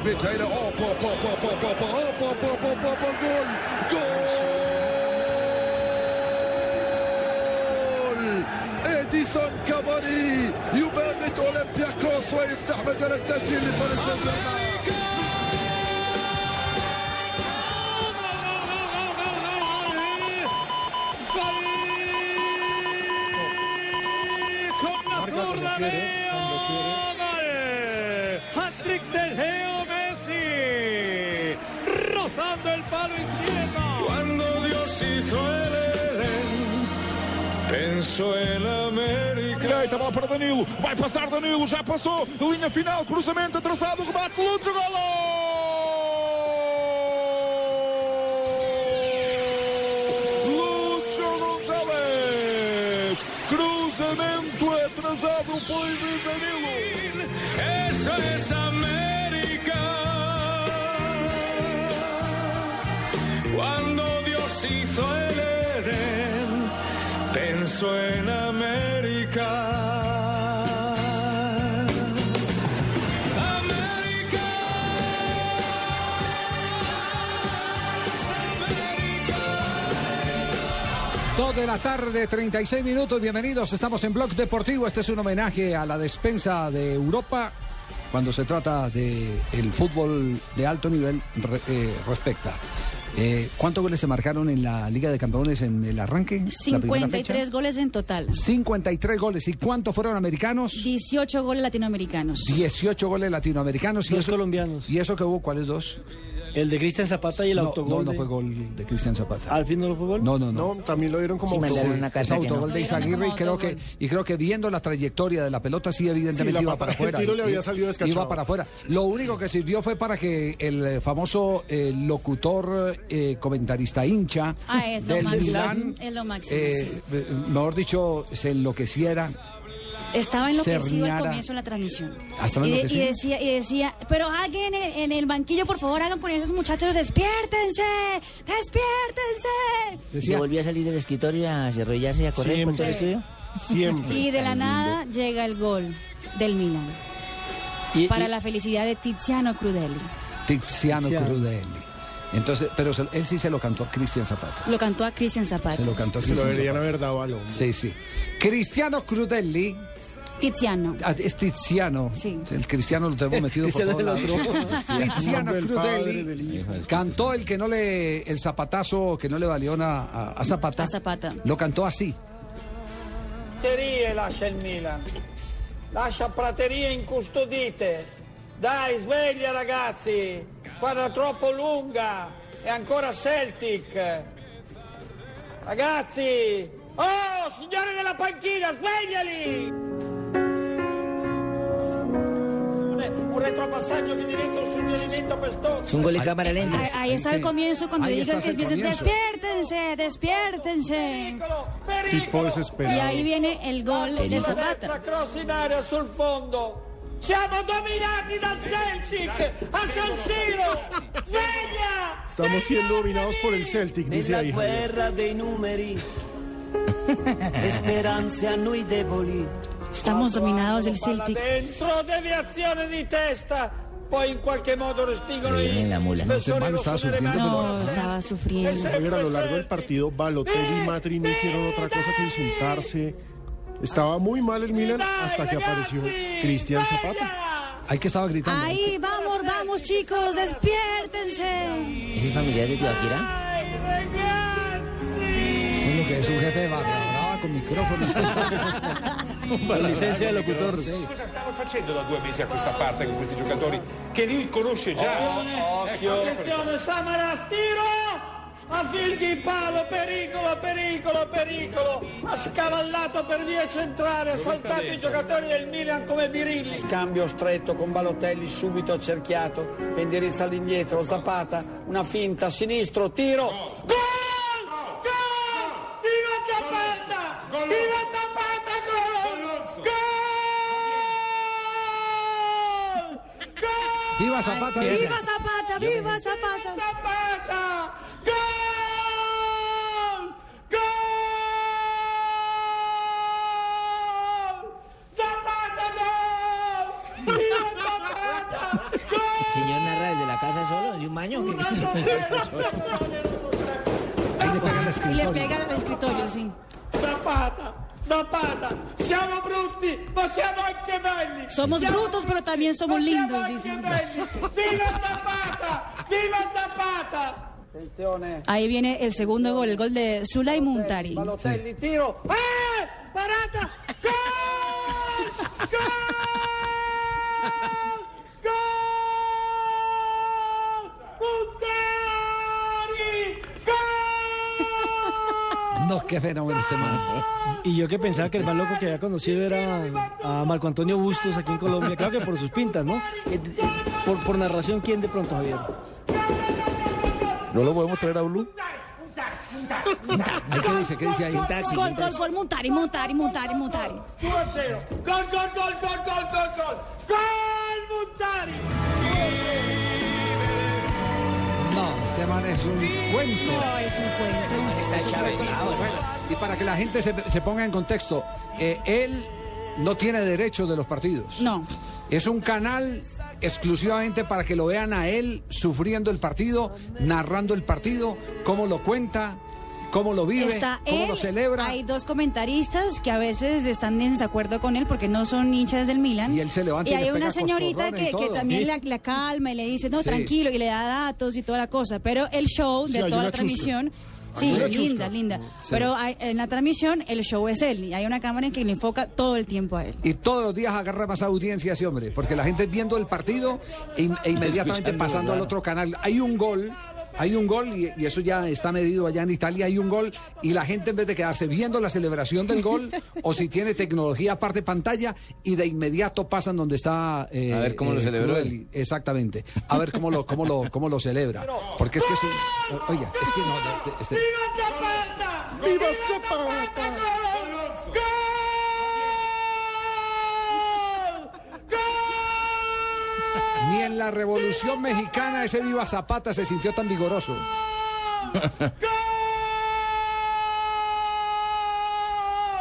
Ibrahimovic هيلا اوبا اوبا اوبا اوبا اوبا اوبا اوبا اوبا جول جول اديسون كافاني يباغت اولمبياكوس ويفتح مجال التسجيل لباريس سان جيرمان palo izquierdo. Cuando Dios hizo el Edén, pensó en América. Direita, bola para Danilo. Vai passar Danilo, já passou. Linha final, cruzamento atrasado, rebate, Lúcio, golo! Cruzamento atrasado por Danilo. Eso es América. Hizo el Edén, pensó en América. De la tarde, 36 minutos. Bienvenidos. Estamos en Blog Deportivo. Este es un homenaje a la despensa de Europa cuando se trata de el fútbol de alto nivel eh, respecta. Eh, ¿Cuántos goles se marcaron en la Liga de Campeones en el arranque? la primera 53 fecha? goles en total. 53 goles. ¿Y cuántos fueron americanos? 18 goles latinoamericanos. 18 goles latinoamericanos. ¿Y eso, colombianos. ¿Y eso que hubo? ¿Cuáles dos? El de Cristian Zapata y el no, autogol. no, no de- fue gol de Cristian Zapata. ¿Al fin no lo fue gol? No, no, no. también lo dieron como Sí, autogol. es autogol de Izaguirre y creo que y creo que viendo la trayectoria de la pelota sí evidentemente Sí, la iba para afuera. el tiro le había salido descachado. Iba para afuera. Lo único que sirvió fue para que el famoso eh, locutor eh, comentarista hincha Ah, es lo del máximo. Milán Es lo máximo, eh, eh, mejor dicho se enloqueciera Estaba enloquecido al comienzo de la transmisión. ¿estaba y, decía, y decía, pero alguien en, en el banquillo, por favor, hagan con esos muchachos, despiértense, despiértense. ¿Y se volvió a salir del escritorio a arrodillarse y a correr por todo el estudio? Siempre. Y de la nada llega el gol del Milan. Y- Para y- la felicidad de Tiziano Crudeli. Tiziano Tiziano. Crudeli. Entonces, pero se- él sí se lo cantó a Cristian Zapata. Lo cantó a Cristian Zapata. Se lo cantó a Se lo Cristian deberían Zapata. haber dado al hombre. Sí, sí. Cristiano Crudeli Tiziano. Ah, Es Tiziano. Sí. El cristiano lo tenemos metido por todos lados. Tiziano hijo. cantó el que no le el zapatazo que no le valió na- a, a Zapata. A Zapata. Lo cantó así. Praterie lascia il Milan. Lascia praterie incustodite. Dai, sveglia ragazzi. Squadra troppo lunga. E ancora Celtic. Ragazzi. Oh, signori della panchina, svegliali! Un retropassaggio che diventa un suggerimento per Stokes. Es un gol de cámara lenta. Ahí, ahí está el comienzo cuando ahí que empiecen, despiértense, despiértense. Pericolo! Tipo desesperado. Y ahí viene el gol de Zapata. cross in area sul fondo. Siamo dominati dal Celtic a San Siro. Sveglia! Estamos siendo dominados por el Celtic, dice ahí. Guerra dei numeri speranze a noi deboli. Estamos dominados del Celtic. dentro, deviazione di testa. Poi in qualche modo respingono viene la mula. man estaba sufriendo, No, estaba sufriendo. A lo largo del partido, Balotelli y Matri no hicieron otra cosa que insultarse. Estaba muy mal el Milan hasta que apareció Cristian Zapata. Ahí que estaba gritando. Ahí, vamos, vamos, chicos, despiértense. ¿Es el familiar de Tibaquira? Sí, lo que es un jefe de barra con micrófono. Con licencia de locutor. Cosa stanno facendo da due mesi a questa parte con questi giocatori che lui conosce già? Attenzione, Samaras, tiro! A fil di palo, pericolo, pericolo, pericolo, ha scavallato per via centrale, ha saltato i giocatori del Milan come birilli. Scambio stretto con Balotelli subito accerchiato che indirizza all'indietro, Zapata, una finta, sinistro, tiro, gol! Gol! Viva Zapata! Viva Zapata, gol! Gol! Gol! Viva Zapata. ¡Viva. Zapata! ¡Viva Zapata! Baño? ¿Qué- Ahí le pega el Y le escritorio. pega al escritorio, sí. Zapata! Zapata! Siamo brutti, ma siamo anche belli! Somos brutos, pero también somos lindos, dicen. ¡Viva Zapata! ¡Viva Zapata! Attenzione! Ahí viene el segundo gol, el gol de Zulay Muntari. Balotelli, tiro! ¡Eh! ¡Parata! ¡Gol! ¡Gol! ¡Gol! ¡Muntari! ¡Gol! No, qué fenómeno este man. Y yo que pensaba que el más loco que había conocido era a Marco Antonio Bustos aquí en Colombia. Claro que por sus pintas, ¿no? Eh, eh, Por, por narración, ¿quién de pronto, Javier? ¿No lo podemos traer a Blue? ¿Qué dice? ¿Qué dice ahí? Gol, gol, gol, Muntari, Muntari, Muntari, Muntari. 2 a 0. Gol, gol, gol, gol, gol, gol, gol. Gol, Muntari. Es un cuento. No, es un cuento. Está Es un cuento. Bueno, Y para que la gente se, se ponga en contexto, eh, él no tiene derechos de los partidos. No. Es un canal exclusivamente para que lo vean a él sufriendo el partido, narrando el partido, cómo lo cuenta, cómo lo vive, Está cómo él, lo celebra. hay dos comentaristas que a veces están en desacuerdo con él porque no son hinchas del Milan. Y él se levanta Y y le hay pega una señorita que, también Sí. la, calma y le dice, no, Sí. tranquilo, y le da datos y toda la cosa. Pero el show de toda la chusca. transmisión... Sí, linda, linda. Sí. Pero hay- en la transmisión el show es él y hay una cámara en que le enfoca todo el tiempo a él. Y todos los días agarra más audiencia ese hombre, porque la gente viendo el partido e, e inmediatamente pasando al otro canal. Hay un gol, hay un gol, y, y eso ya está medido allá en Italia, hay un gol, y la gente en vez de quedarse viendo la celebración del gol, o si tiene tecnología aparte pantalla, y de inmediato pasan donde está... eh, A ver cómo lo eh, celebró él. Exactamente. A ver cómo lo, cómo lo, cómo lo celebra. Porque es que es un... Oiga, es que no... este- ¡Viva Zapata! ¡Viva Zapata! Ni en la Revolución Mexicana ese Viva Zapata se sintió tan vigoroso.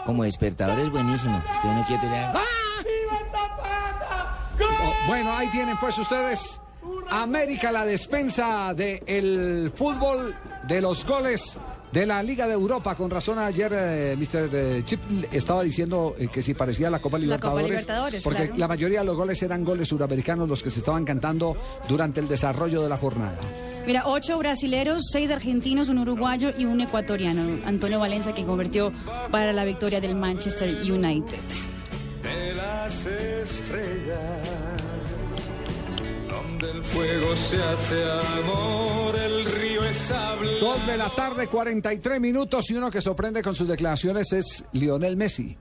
Como despertador es buenísimo. Usted no quiere tener... Oh, bueno, ahí tienen pues ustedes América, la despensa del fútbol, de los goles de la Liga de Europa. Con razón ayer eh, Mr. eh, Chip estaba diciendo eh, que si parecía la Copa La Copa Libertadores. Libertadores, porque claro. la mayoría de los goles eran goles suramericanos los que se estaban cantando durante el desarrollo de la jornada. Mira, ocho brasileros, seis argentinos, un uruguayo y un ecuatoriano. Antonio Valencia que convirtió para la victoria del Manchester United. de las estrellas, donde el fuego se hace amor, el. Dos de la tarde, 43 minutos y uno que sorprende con sus declaraciones es Lionel Messi.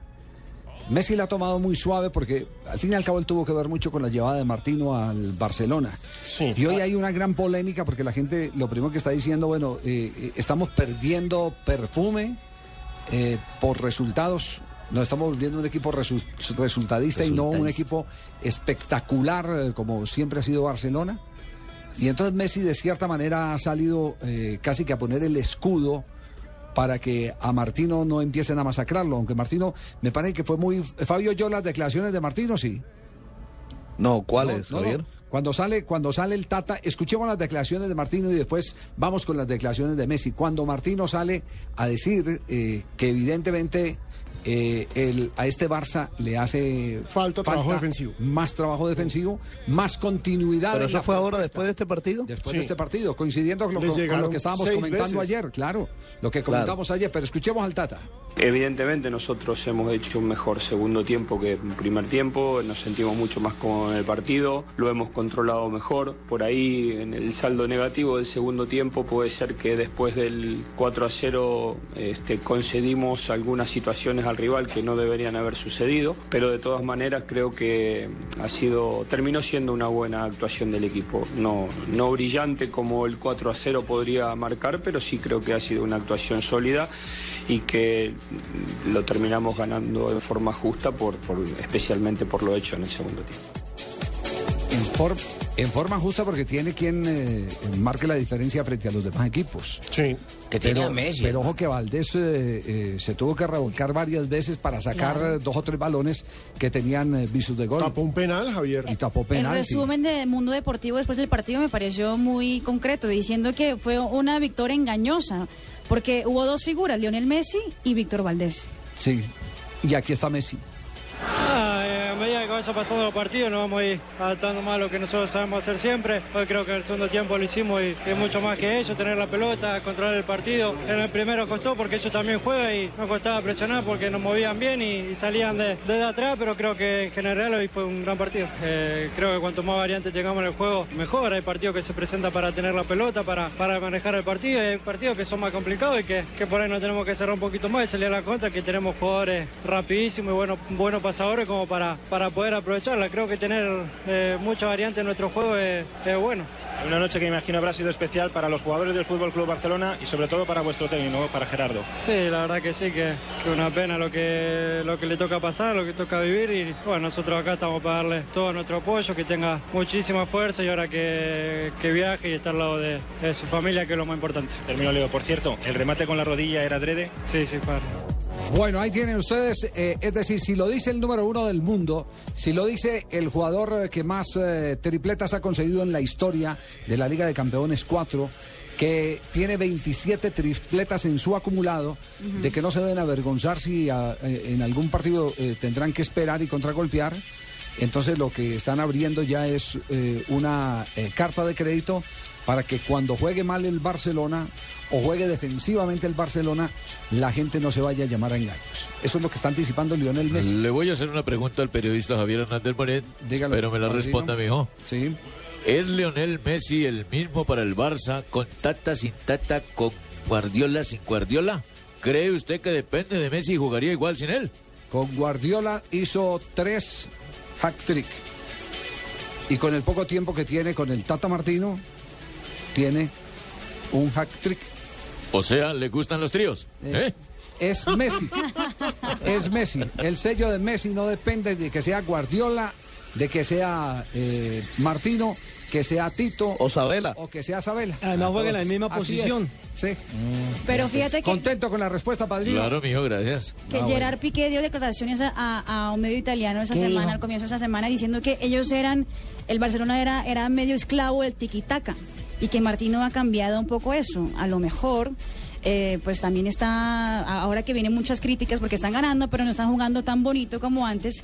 Messi la ha tomado muy suave porque al fin y al cabo él tuvo que ver mucho con la llevada de Martino al Barcelona. Sí. Y hoy hay una gran polémica porque la gente lo primero que está diciendo, bueno, eh, eh, estamos perdiendo perfume eh, por resultados. Nos estamos volviendo un equipo resu- resultadista y no un equipo espectacular como siempre ha sido Barcelona. Y entonces Messi de cierta manera ha salido eh, casi que a poner el escudo para que a Martino no empiecen a masacrarlo, aunque Martino me parece que fue muy... Fabio, yo las declaraciones de Martino, sí. No, ¿cuáles, No, no, Javier? no. Cuando sale, cuando sale el Tata, escuchemos las declaraciones de Martino y después vamos con las declaraciones de Messi. Cuando Martino sale a decir eh, que evidentemente eh, el- a este Barça le hace Falta trabajo defensivo. Más trabajo defensivo, más continuidad. Pero eso fue ahora propuesta. después de este partido. Después Sí. de este partido, coincidiendo con lo, con- con lo que estábamos comentando veces. ayer, claro, lo que comentamos ayer, pero escuchemos al Tata. Evidentemente nosotros hemos hecho un mejor segundo tiempo que primer tiempo, nos sentimos mucho más cómodos en el partido, lo hemos controlado mejor. Por ahí en el saldo negativo del segundo tiempo puede ser que después del 4 a 0 este, concedimos algunas situaciones al rival que no deberían haber sucedido, pero de todas maneras creo que ha sido, terminó siendo una buena actuación del equipo. No, no brillante como el 4 a 0 podría marcar, pero sí creo que ha sido una actuación sólida y que lo terminamos ganando de forma justa, por- especialmente por lo hecho en el segundo tiempo. En, for- en forma justa porque tiene quien eh, marque la diferencia frente a los demás equipos. Sí. Que tiene pero, a Messi, pero ojo que Valdés eh, eh, se tuvo que revolcar varias veces para sacar Claro. dos o tres balones que tenían eh, visos de gol. Tapó un penal, Javier. Y tapó El penal. sí. resumen de Mundo Deportivo después del partido me pareció muy concreto, diciendo que fue una victoria engañosa, porque hubo dos figuras, Lionel Messi y Víctor Valdés. Sí. Y aquí está Messi. Ah, medida que vaya pasando los partidos nos vamos a ir adaptando más a lo que nosotros sabemos hacer siempre. Hoy creo que en el segundo tiempo lo hicimos y es mucho más que ellos, tener la pelota, controlar el partido. En el primero costó porque ellos también juegan y nos costaba presionar porque nos movían bien y, salían de- desde atrás, pero creo que en general hoy fue un gran partido. Eh, creo que cuanto más variantes tengamos en el juego, mejor. Hay partidos que se presentan para tener la pelota, para, manejar el partido y hay partidos que son más complicados y que, que por ahí no tenemos que cerrar un poquito más y salir a la contra, que tenemos jugadores rapidísimos y buenos, buenos pasadores como para, para poder aprovecharla. Creo que tener eh, mucha variante en nuestro juego es, es bueno. Una noche que imagino habrá sido especial para los jugadores del Fútbol Club Barcelona y sobre todo para vuestro técnico, para Gerardo. Sí, la verdad que sí, que, que una pena lo que, lo que le toca pasar, lo que toca vivir y bueno, nosotros acá estamos para darle todo nuestro apoyo, que tenga muchísima fuerza y ahora que, que viaje y estar al lado de, de su familia, que es lo más importante. Termino, Leo. Por cierto, ¿el remate con la rodilla era adrede? Sí, sí, claro. Bueno, ahí tienen ustedes, eh, es decir, si lo dice el número uno del mundo, si lo dice el jugador eh, que más eh, tripletas ha conseguido en la historia de la Liga de Campeones 4, que tiene 27 tripletas en su acumulado, de que no se deben avergonzar si en algún partido eh, tendrán que esperar y contragolpear. Entonces lo que están abriendo ya es una carta de crédito para que cuando juegue mal el Barcelona o juegue defensivamente el Barcelona, la gente no se vaya a llamar a engaños. Eso es lo que está anticipando Lionel Messi. Le voy a hacer una pregunta al periodista Javier Hernández Bonet, Dígalo, pero me la responda, mijo. Sí. ¿Es Lionel Messi el mismo para el Barça, con Tata, sin Tata, con Guardiola, sin Guardiola? ¿Cree usted que depende de Messi y jugaría igual sin él? Con Guardiola hizo tres hack trick. Y con el poco tiempo que tiene con el Tata Martino, tiene un hack trick. O sea, ¿le gustan los tríos? ¿Eh? Es Messi. es Messi. El sello de Messi no depende de que sea Guardiola, de que sea eh, Martino, que sea Tito. O Sabela. O que sea Sabela. Además juega en la misma Así posición. es. Sí. Pero fíjate que, Contento con la respuesta, padrino. Claro, mijo, gracias. que Ah, Gerard Piqué dio declaraciones a, a- a un medio italiano esa ¿Qué semana, dijo? al comienzo de esa semana, diciendo que ellos eran, el Barcelona era, era medio esclavo del tiki-taka y que Martino ha cambiado un poco eso. A lo mejor, eh, pues también está, ahora que vienen muchas críticas porque están ganando, pero no están jugando tan bonito como antes,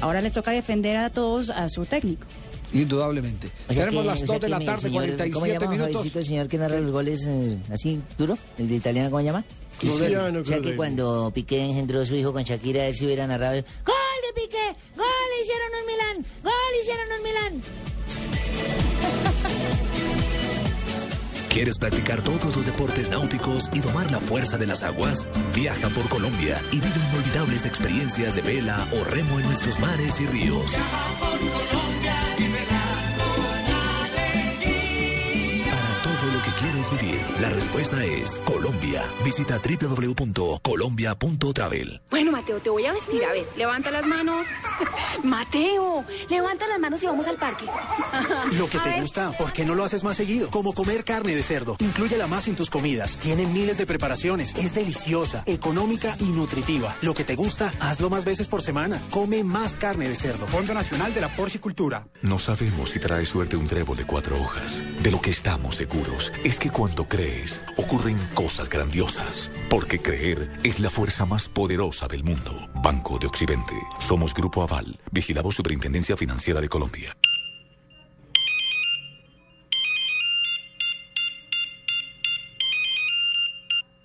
ahora les toca defender a todos a su técnico. Indudablemente. O sea Tenemos que- las o 2 sea de la tarde, señor- ¿Cómo 47 llama, minutos. El señor que narra los goles eh, así duro? ¿El de italiano cómo se llama? Cristiano O sea que cuando Piqué engendró a su hijo con Shakira, él se hubiera narrado. ¡Gol de Piqué! ¡Gol! ¡Hicieron un Milán! ¡Gol! ¡Hicieron un Milán! ¿Quieres practicar todos los deportes náuticos y domar la fuerza de las aguas? Viaja por Colombia y vive inolvidables experiencias de vela o remo en nuestros mares y ríos. Para la respuesta es Colombia. Visita www.colombia.travel. Bueno, Mateo, te voy a vestir. A ver, levanta las manos. Mateo, levanta las manos y vamos al parque. Lo que A te ver. gusta, ¿por qué no lo haces más seguido? Como comer carne de cerdo. Inclúyela más en tus comidas. Tiene miles de preparaciones. Es deliciosa, económica y nutritiva. Lo que te gusta, hazlo más veces por semana. Come más carne de cerdo. Fondo Nacional de la Porcicultura. No sabemos si trae suerte un trébol de cuatro hojas. De lo que estamos seguros es que Cuando crees, ocurren cosas grandiosas. Porque creer es la fuerza más poderosa del mundo. Banco de Occidente. Somos Grupo Aval. Vigilado Superintendencia Financiera de Colombia.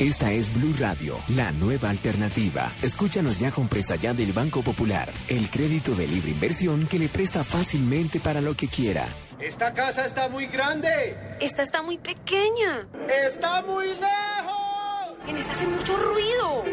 Esta es Blue Radio, la nueva alternativa. Escúchanos ya con presta ya del Banco Popular, el crédito de libre inversión que le presta fácilmente para lo que quiera. Esta casa está muy grande. Esta está muy pequeña. Está muy lejos. En esta hace mucho ruido.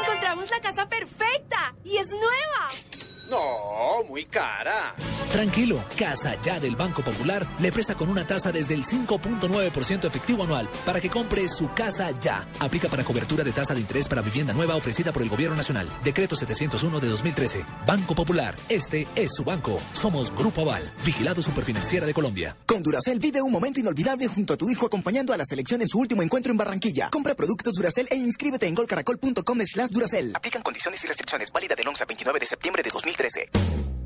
Encontramos la casa perfecta y es nueva. No, muy cara. Tranquilo, Casa Ya del Banco Popular le presta con una tasa desde el 5.9% efectivo anual para que compre su casa ya. Aplica para cobertura de tasa de interés para vivienda nueva ofrecida por el Gobierno Nacional. Decreto 701 de 2013. Banco Popular, este es su banco. Somos Grupo Aval, vigilado superfinanciera de Colombia. Con Duracel vive un momento inolvidable junto a tu hijo acompañando a la selección en su último encuentro en Barranquilla. Compra productos Duracel e inscríbete en golcaracol.com slash Duracel. Aplican condiciones y restricciones. Válida del 11 al 29 de septiembre de 2013.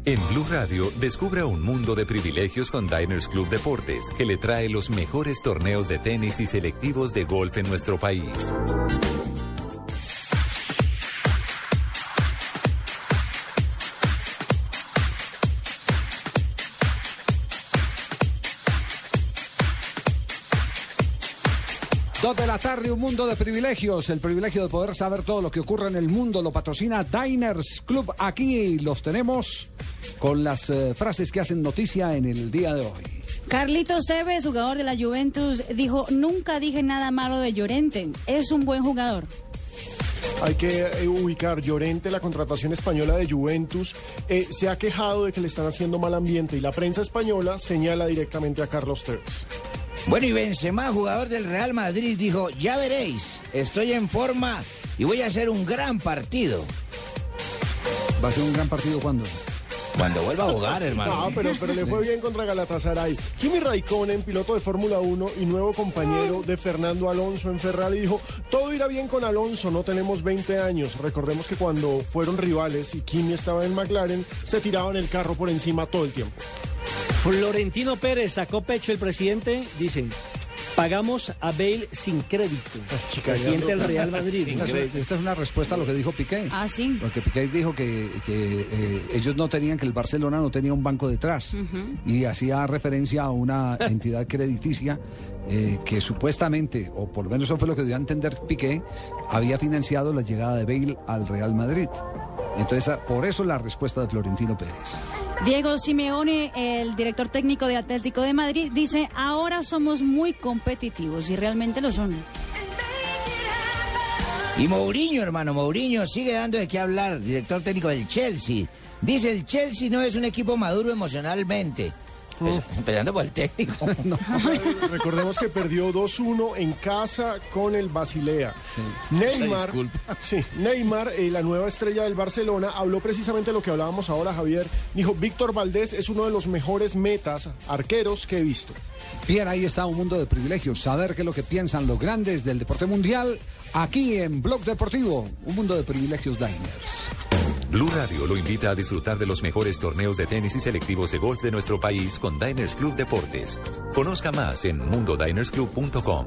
En Blue Radio, descubra un mundo de privilegios con Diners Club Deportes, que le trae los mejores torneos de tenis y selectivos de golf en nuestro país. Dos de la tarde, un mundo de privilegios. El privilegio de poder saber todo lo que ocurre en el mundo lo patrocina Diners Club. Aquí los tenemos con las eh, frases que hacen noticia en el día de hoy. Carlitos Tevez, jugador de la Juventus, dijo, nunca dije nada malo de Llorente. Es un buen jugador. Hay que eh, ubicar Llorente, la contratación española de Juventus, eh, se ha quejado de que le están haciendo mal ambiente y la prensa española señala directamente a Carlos Tevez. Bueno, y Benzema, jugador del Real Madrid, dijo, ya veréis, estoy en forma y voy a hacer un gran partido. ¿Va a ser un gran partido cuándo? Cuando vuelva a jugar, hermano. No, pero, pero le fue bien contra Galatasaray. Kimi Raikkonen, piloto de Fórmula 1 y nuevo compañero de Fernando Alonso en Ferrari, dijo, todo irá bien con Alonso, no tenemos 20 años. Recordemos que cuando fueron rivales y Kimi estaba en McLaren, se tiraban el carro por encima todo el tiempo. Florentino Pérez sacó pecho el presidente, dice, pagamos a Bale sin crédito. Presidente del Real Madrid. Esta es, esta es una respuesta a lo que dijo Piqué. Ah, sí. Porque Piqué dijo que, que, eh, ellos no tenían, que el Barcelona no tenía un banco detrás. Y hacía referencia a una entidad crediticia eh, que supuestamente, o por lo menos eso fue lo que dio a entender Piqué, había financiado la llegada de Bale al Real Madrid. Entonces, ah, por eso la respuesta de Florentino Pérez. Diego Simeone, el director técnico de Atlético de Madrid, dice, ahora somos muy competitivos y realmente lo son. Y Mourinho, hermano, Mourinho sigue dando de qué hablar, director técnico del Chelsea. Dice, el Chelsea no es un equipo maduro emocionalmente. Pues, Empezando por el técnico. Recordemos que perdió 2-1 en casa con el Basilea. Neymar, sí, Neymar eh, la nueva estrella del Barcelona, habló precisamente lo que hablábamos ahora, Javier. Dijo, Víctor Valdés es uno de los mejores metas, arqueros que he visto. Bien, ahí está un mundo de privilegios. Saber qué es lo que piensan los grandes del deporte mundial. Aquí en Blog Deportivo, un mundo de privilegios Diners. Blue Radio lo invita a disfrutar de los mejores torneos de tenis y selectivos de golf de nuestro país con Diners Club Deportes. Conozca más en mundodinersclub.com.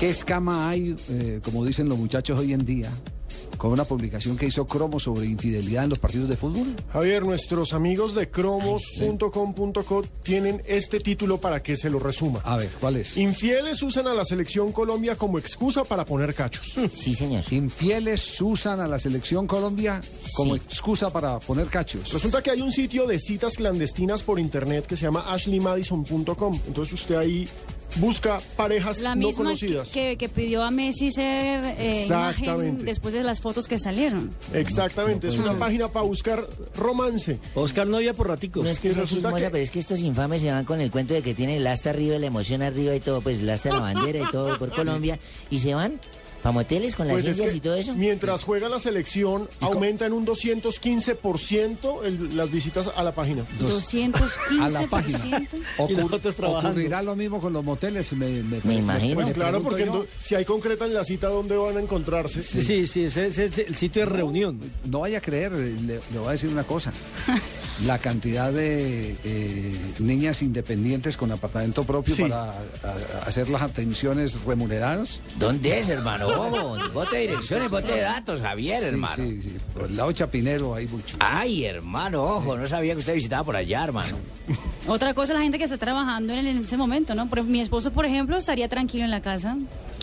¿Qué escama hay, eh, como dicen los muchachos hoy en día, con una publicación que hizo Cromo sobre infidelidad en los partidos de fútbol. Javier, nuestros amigos de cromos.com.co tienen este título para que se lo resuma. A ver, ¿cuál es? Infieles usan a la selección Colombia como excusa para poner cachos. Sí, señor. Infieles usan a la selección Colombia como excusa para poner cachos. Resulta que hay un sitio de citas clandestinas por internet que se llama ashleymadison.com. Entonces usted ahí busca parejas La no misma que, conocidas. que- que pidió a Messi ser eh, Exactamente. imagen después de las fotos que salieron. Exactamente, es una página para buscar romance. Oscar Novia por raticos. No es que sea resulta chismosa, que- pero es que estos infames se van con el cuento de que tienen el asta arriba, la emoción arriba y todo, pues el asta de la bandera y todo por Colombia, y se van para moteles con las Pues es indias que y todo eso. mientras juega la selección, aumenta en un 215% el- las visitas a la página. 215%. a la página. Y Ocur- nosotros trabajando. ocurrirá lo mismo con los moteles, me, Me imagino. Pues claro, porque yo. si hay concretan la cita donde van a encontrarse. Sí, sí, sí, ese ese es el sitio de reunión. No vaya a creer, le, le voy a decir una cosa. La cantidad de eh, niñas independientes con apartamento propio Sí. para a- a hacer las atenciones remuneradas. ¿Dónde es, hermano? Bote de direcciones, bote de datos, Javier, Sí, hermano. sí, sí. Por el lado Chapinero hay mucho. Ay, hermano, ojo, no sabía que usted visitaba por allá, hermano. Otra cosa, la gente que está trabajando en, ese momento, ¿no? Por- mi esposo, por ejemplo, estaría tranquilo en la casa.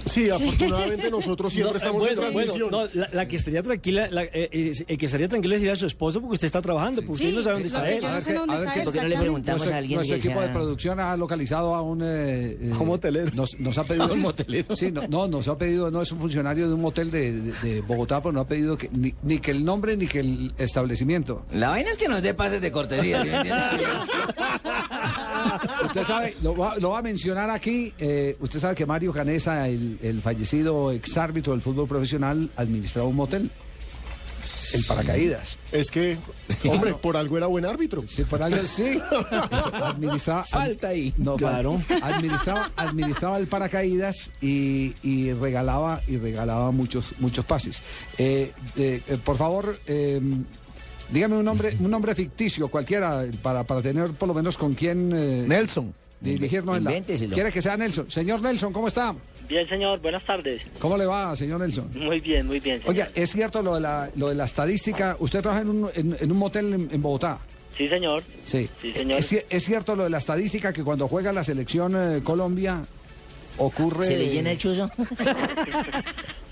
Sí, afortunadamente nosotros siempre No, estamos bueno, en bueno, transmisión. no, la, la que estaría tranquila, la- eh, eh, el que estaría tranquilo sería su esposo porque usted está trabajando, porque Sí, usted no sabe dónde está él. A no ver a ver está qué- él ¿Por qué no le preguntamos Nuestro, a alguien nuestro equipo de producción ha localizado a un... eh, eh, A un motelero. Nos, nos ha pedido... A un motelero. Sí, no, no, nos ha pedido, no es un funcionario de un motel de, de- de Bogotá, pero no ha pedido que, ni, ni que el nombre ni que el establecimiento. La vaina es que nos dé pases de cortesía. Usted sabe, lo va, lo va a mencionar aquí, eh, usted sabe que Mario Canesa, el, el fallecido exárbitro del fútbol profesional, administraba un motel. El paracaídas. Es que, hombre, por algo era buen árbitro. Sí, por algo sí. Administraba, Falta ahí. No, Claro. Administraba, administraba el paracaídas y, y regalaba y regalaba muchos muchos pases. Eh, eh, eh, por favor, eh, dígame un nombre un nombre ficticio cualquiera para, para tener por lo menos con quién eh, Nelson. dirigirnos en la. Quiere que sea Nelson. Señor Nelson, ¿cómo está? Bien, señor, buenas tardes. ¿Cómo le va, señor Nelson? Muy bien, muy bien. señor. Oiga, ¿es cierto lo de la, lo de la estadística? ¿Usted trabaja en un, en, en un motel en, en Bogotá? Sí, señor. Sí. Sí, señor. ¿Es, es cierto lo de la estadística que cuando juega la selección eh, Colombia ocurre... ¿Se le llena el chuzo?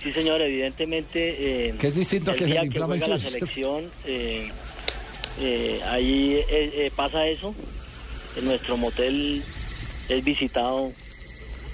Sí, señor, evidentemente. eh, Que es distinto a el que se día le que inflama el juega la chuzo. selección, eh, eh, ahí eh, eh, pasa eso. En nuestro motel es visitado,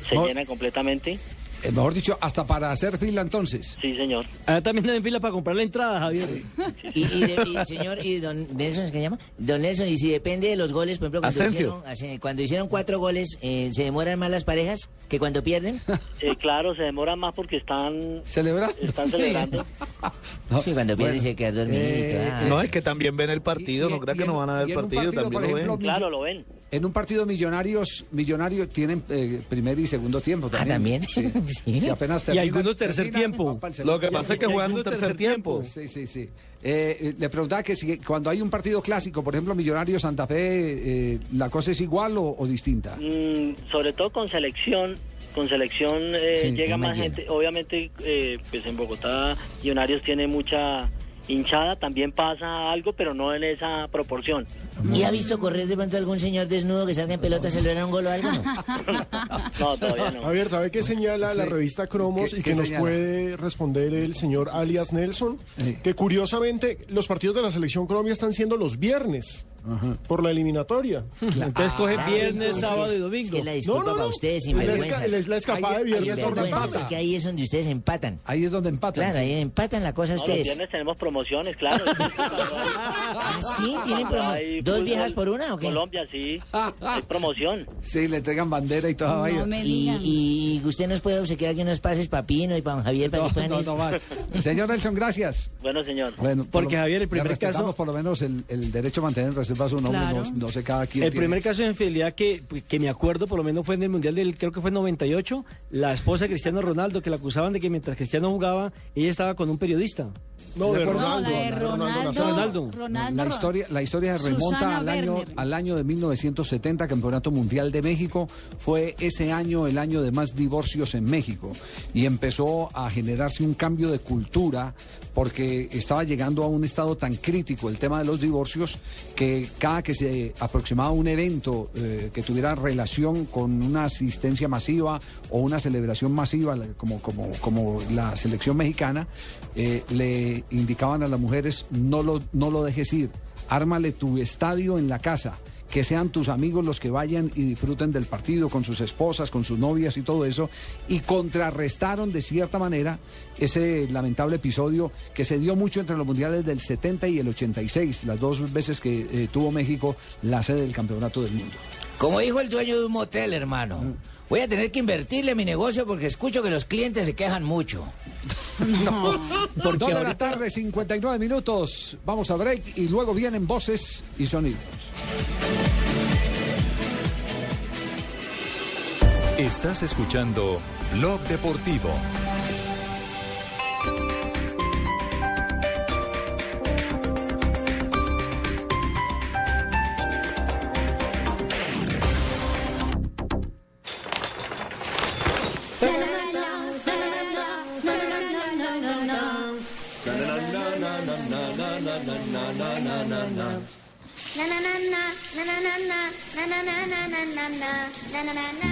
se No. llena completamente. Eh, mejor dicho, hasta para hacer fila entonces. Sí, señor. Allá también en fila para comprar la entrada, Javier. Y, y de- y, señor, y don Nelson, ¿es que se llama? Don Nelson, y si depende de los goles, por ejemplo, cuando, Asensio. hicieron, hace- cuando hicieron cuatro goles, eh, ¿se demoran más las parejas que cuando pierden? Eh, claro, se demora más porque están, ¿Celebra? están celebrando. sí, cuando pierden bueno. se queda dormido. Eh, ah. No, es que también ven el partido, Y- no creas y que no van a ver un partido, partido, también lo ejemplo, ven. Claro, lo ven. En un partido millonarios, millonarios tienen eh, primer y segundo tiempo Ah, también. ¿también? Sí. Sí. Si apenas Y algunos tercer tiempo. Lo que pasa es que juegan un tercer tercer tiempo. Sí, sí, sí. Eh, le preguntaba que si cuando hay un partido clásico, por ejemplo, Millonarios Santa Fe, eh, ¿la cosa es igual o, o distinta? Mm, sobre todo con selección, con selección eh, Sí, llega más gente. Obviamente, eh, pues en Bogotá Millonarios tiene mucha hinchada, también pasa algo, pero no en esa proporción. ¿Y ha visto correr de pronto algún señor desnudo que salga en pelota a celebrar un gol o algo? no? No, todavía no. Javier, ¿sabe qué señala la revista Cromos ¿Qué- y qué que nos señala? puede responder el señor alias Nelson? Sí. Que curiosamente los partidos de la Selección Colombia están siendo los viernes por la eliminatoria. Entonces coge Ah, viernes, es que sábado y domingo. Es que la disculpa No, no, para no. ustedes, Es la, esca- sinvergüenzas. es la escapada de viernes es por es que ahí es donde ustedes empatan. Ahí es donde empatan. Claro, ahí empatan la cosa No, los ustedes. viernes tenemos promociones, claro. Ah, sí, tienen promo- Hay ¿Dos viejas por una o qué? Colombia, sí. Hay promoción. Sí, le entregan bandera y toda No me Y, y usted nos puede obsequiar aquí unos pases para Pino y para don Javier para No, que puedan no, ir. no más. Señor Nelson, gracias. Bueno, señor. Bueno, por Porque, lo- Javier, el primer caso- por lo menos el, el derecho a mantener en reserva su nombre. Claro. No, no sé cada quien. El tiene- primer caso de infidelidad que, que me acuerdo, por lo menos fue en el Mundial del, creo que fue en 98, la esposa de Cristiano Ronaldo, que la acusaban de que mientras Cristiano jugaba, ella estaba con un periodista. No, de? Ronaldo. No, la de Ronaldo. Ronaldo. Ronaldo. La historia, la historia se remonta Susana al año, Werner. al año de 1970, Campeonato Mundial de México. Fue ese año el año de más divorcios en México. Y empezó a generarse un cambio de cultura porque estaba llegando a un estado tan crítico el tema de los divorcios que cada que se aproximaba un evento eh, que tuviera relación con una asistencia masiva o una celebración masiva como, como, como la selección mexicana, eh, le indicaban a las mujeres no lo, no lo dejes ir, ármale tu estadio en la casa. Que sean tus amigos los que vayan y disfruten del partido con sus esposas, con sus novias y todo eso, y contrarrestaron de cierta manera ese lamentable episodio que se dio mucho entre los mundiales del 70 y el 86, las dos veces que eh, tuvo México la sede del Campeonato del Mundo. Como dijo el dueño de un motel, hermano. Voy a tener que invertirle a mi negocio porque escucho que los clientes se quejan mucho. Dos de la tarde, 59 minutos. Vamos a break y luego vienen voces y sonidos. Estás escuchando Blog Deportivo. na na na na na.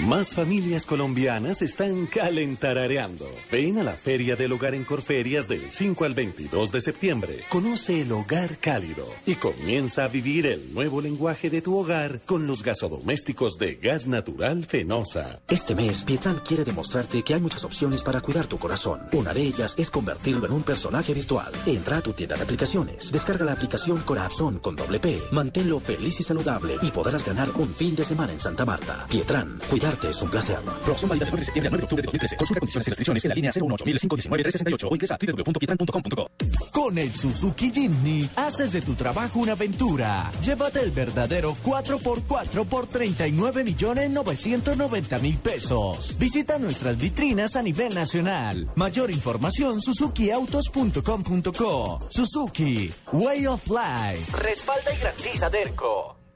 Más familias colombianas están calentarareando. Ven a la Feria del Hogar en Corferias del 5 al 22 de septiembre. Conoce el hogar cálido y comienza a vivir el nuevo lenguaje de tu hogar con los gasodomésticos de gas natural Fenosa. Este mes, Pietran quiere demostrarte que hay muchas opciones para cuidar tu corazón. Una de ellas es convertirlo en un personaje virtual. Entra a tu tienda de aplicaciones, descarga la aplicación Corazón con doble P, manténlo feliz y saludable y podrás ganar un fin de semana en Santa Marta. Pietran, cuidarte es un placer. Promoción válida del 9 de septiembre al 9 de octubre de 2013. Consulta condiciones y restricciones en la línea 018 519 368 o ingresa a www.pietran.com.co. Con el Suzuki Jimny, haces de tu trabajo una aventura. Llévate el verdadero 4x4 por 39 millones 990 mil pesos. Visita nuestras vitrinas a nivel nacional. Mayor información suzukiautos.com.co. Suzuki, Way of Life. Respalda y garantiza Saderco.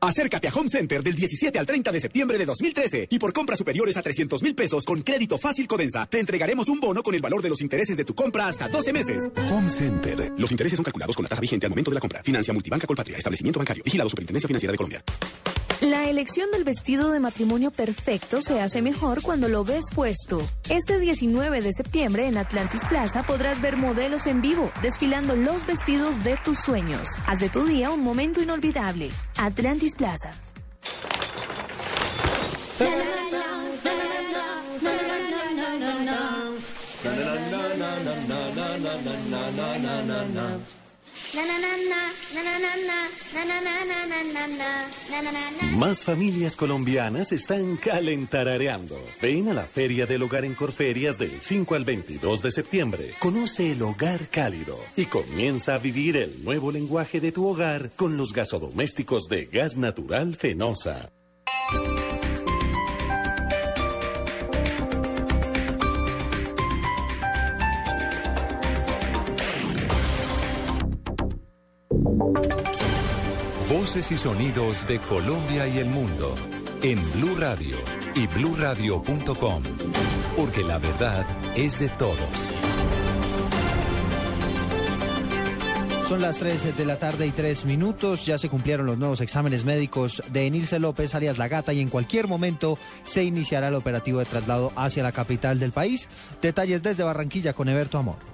Acércate a Home Center del 17 al 30 de septiembre de 2013 y por compras superiores a 300 mil pesos con crédito fácil Codensa, te entregaremos un bono con el valor de los intereses de tu compra hasta 12 meses. Home Center. Los intereses son calculados con la tasa vigente al momento de la compra. Financia Multibanca Colpatria. Establecimiento bancario. Vigilado Superintendencia Financiera de Colombia. La elección del vestido de matrimonio perfecto se hace mejor cuando lo ves puesto. Este 19 de septiembre en Atlantis Plaza podrás ver modelos en vivo desfilando los vestidos de tus sueños. Haz de tu día un momento inolvidable. Atlantis Plaza. Más familias colombianas están calentarareando. Ven a la Feria del Hogar en Corferias del 5 al 22 de septiembre. Conoce el hogar cálido y comienza a vivir el nuevo lenguaje de tu hogar con los gasodomésticos de gas natural Fenosa. Y sonidos de Colombia y el mundo en Blue Radio y bluradio.com, porque la verdad es de todos. Son las 3 de la tarde y 3 minutos. Ya se cumplieron los nuevos exámenes médicos de Enilce López, alias La Gata, y en cualquier momento se iniciará el operativo de traslado hacia la capital del país. Detalles desde Barranquilla con Eberto Amor.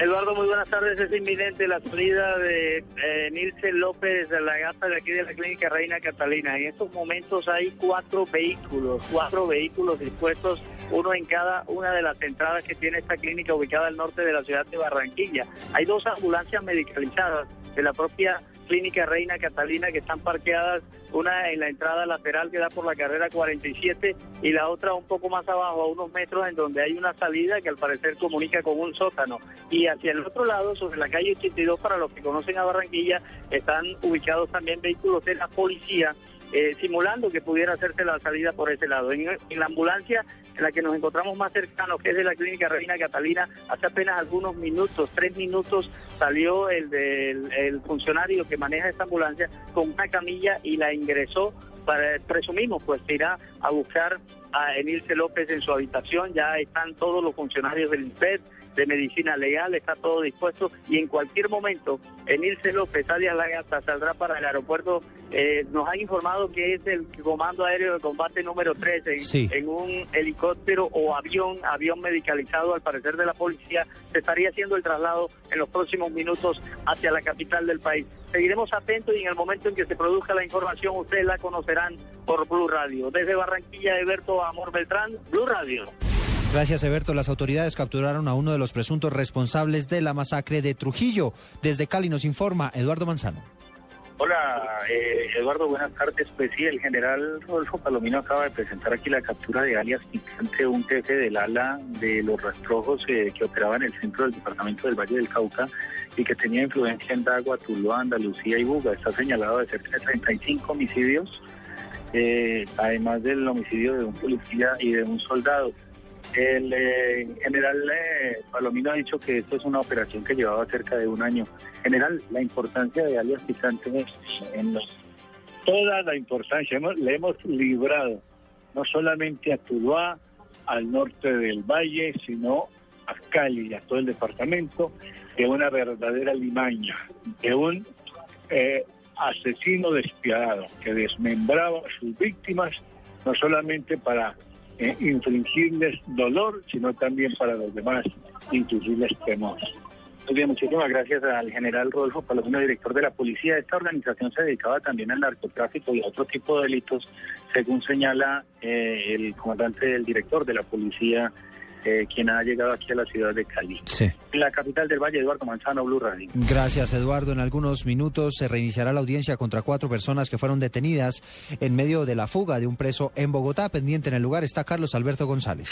Eduardo, muy buenas tardes. Es inminente la salida de eh, Nilce López de la gata de aquí de la Clínica Reina Catalina. En estos momentos hay cuatro vehículos, cuatro vehículos dispuestos, uno en cada una de las entradas que tiene esta clínica ubicada al norte de la ciudad de Barranquilla. Hay dos ambulancias medicalizadas de la propia Clínica Reina Catalina que están parqueadas, una en la entrada lateral que da por la carrera 47 y la otra un poco más abajo, a unos metros, en donde hay una salida que al parecer comunica con un sótano. Y hacia el otro lado, sobre la calle 82, para los que conocen a Barranquilla, están ubicados también vehículos de la policía eh, simulando que pudiera hacerse la salida por ese lado. En, la ambulancia en la que nos encontramos más cercanos, que es de la clínica Reina Catalina, hace apenas algunos minutos, tres minutos, salió el del el funcionario que maneja esta ambulancia con una camilla y la ingresó para, presumimos, pues irá a buscar a Enilce López en su habitación, ya están todos los funcionarios del INPED, de medicina legal, está todo dispuesto y en cualquier momento Enilce López, alias La Gata, saldrá para el aeropuerto. Eh, nos han informado que es el Comando Aéreo de Combate número 13 en, un helicóptero o avión, avión medicalizado al parecer de la policía, se estaría haciendo el traslado en los próximos minutos hacia la capital del país. Seguiremos atentos y en el momento en que se produzca la información ustedes la conocerán por Blue Radio. Desde Barranquilla, Eberto Amor Beltrán, Blue Radio. Gracias, Eberto. Las autoridades capturaron a uno de los presuntos responsables de la masacre de Trujillo. Desde Cali nos informa Eduardo Manzano. Hola, eh, Eduardo, buenas tardes. Pues sí, el general Rodolfo Palomino acaba de presentar aquí la captura de alias Picante, un jefe del ala de los rastrojos eh, que operaba en el centro del departamento del Valle del Cauca y que tenía influencia en Dagua, Tuluá, Andalucía y Buga. Está señalado de cerca de 35 homicidios, eh, además del homicidio de un policía y de un soldado. El eh, general eh, Palomino ha dicho que esto es una operación que llevaba cerca de un año. General, la importancia de alias Picante en los... Toda la importancia, le hemos librado no solamente a Tuluá, al norte del valle, sino a Cali y a todo el departamento, de una verdadera limaña, de un eh, asesino despiadado que desmembraba a sus víctimas, no solamente para eh, dolor, sino también para los demás infligirles temor. Muy bien, muchísimas gracias al general Rodolfo Palomino, director de la policía. Esta organización se dedicaba también al narcotráfico y a otro tipo de delitos, según señala eh, el comandante el director de la policía eh, quien ha llegado aquí a la ciudad de Cali. Sí. La capital del Valle, Eduardo Manzano, Blue Radio. Gracias, Eduardo. En algunos minutos se reiniciará la audiencia contra cuatro personas que fueron detenidas en medio de la fuga de un preso en Bogotá. Pendiente en el lugar está Carlos Alberto González.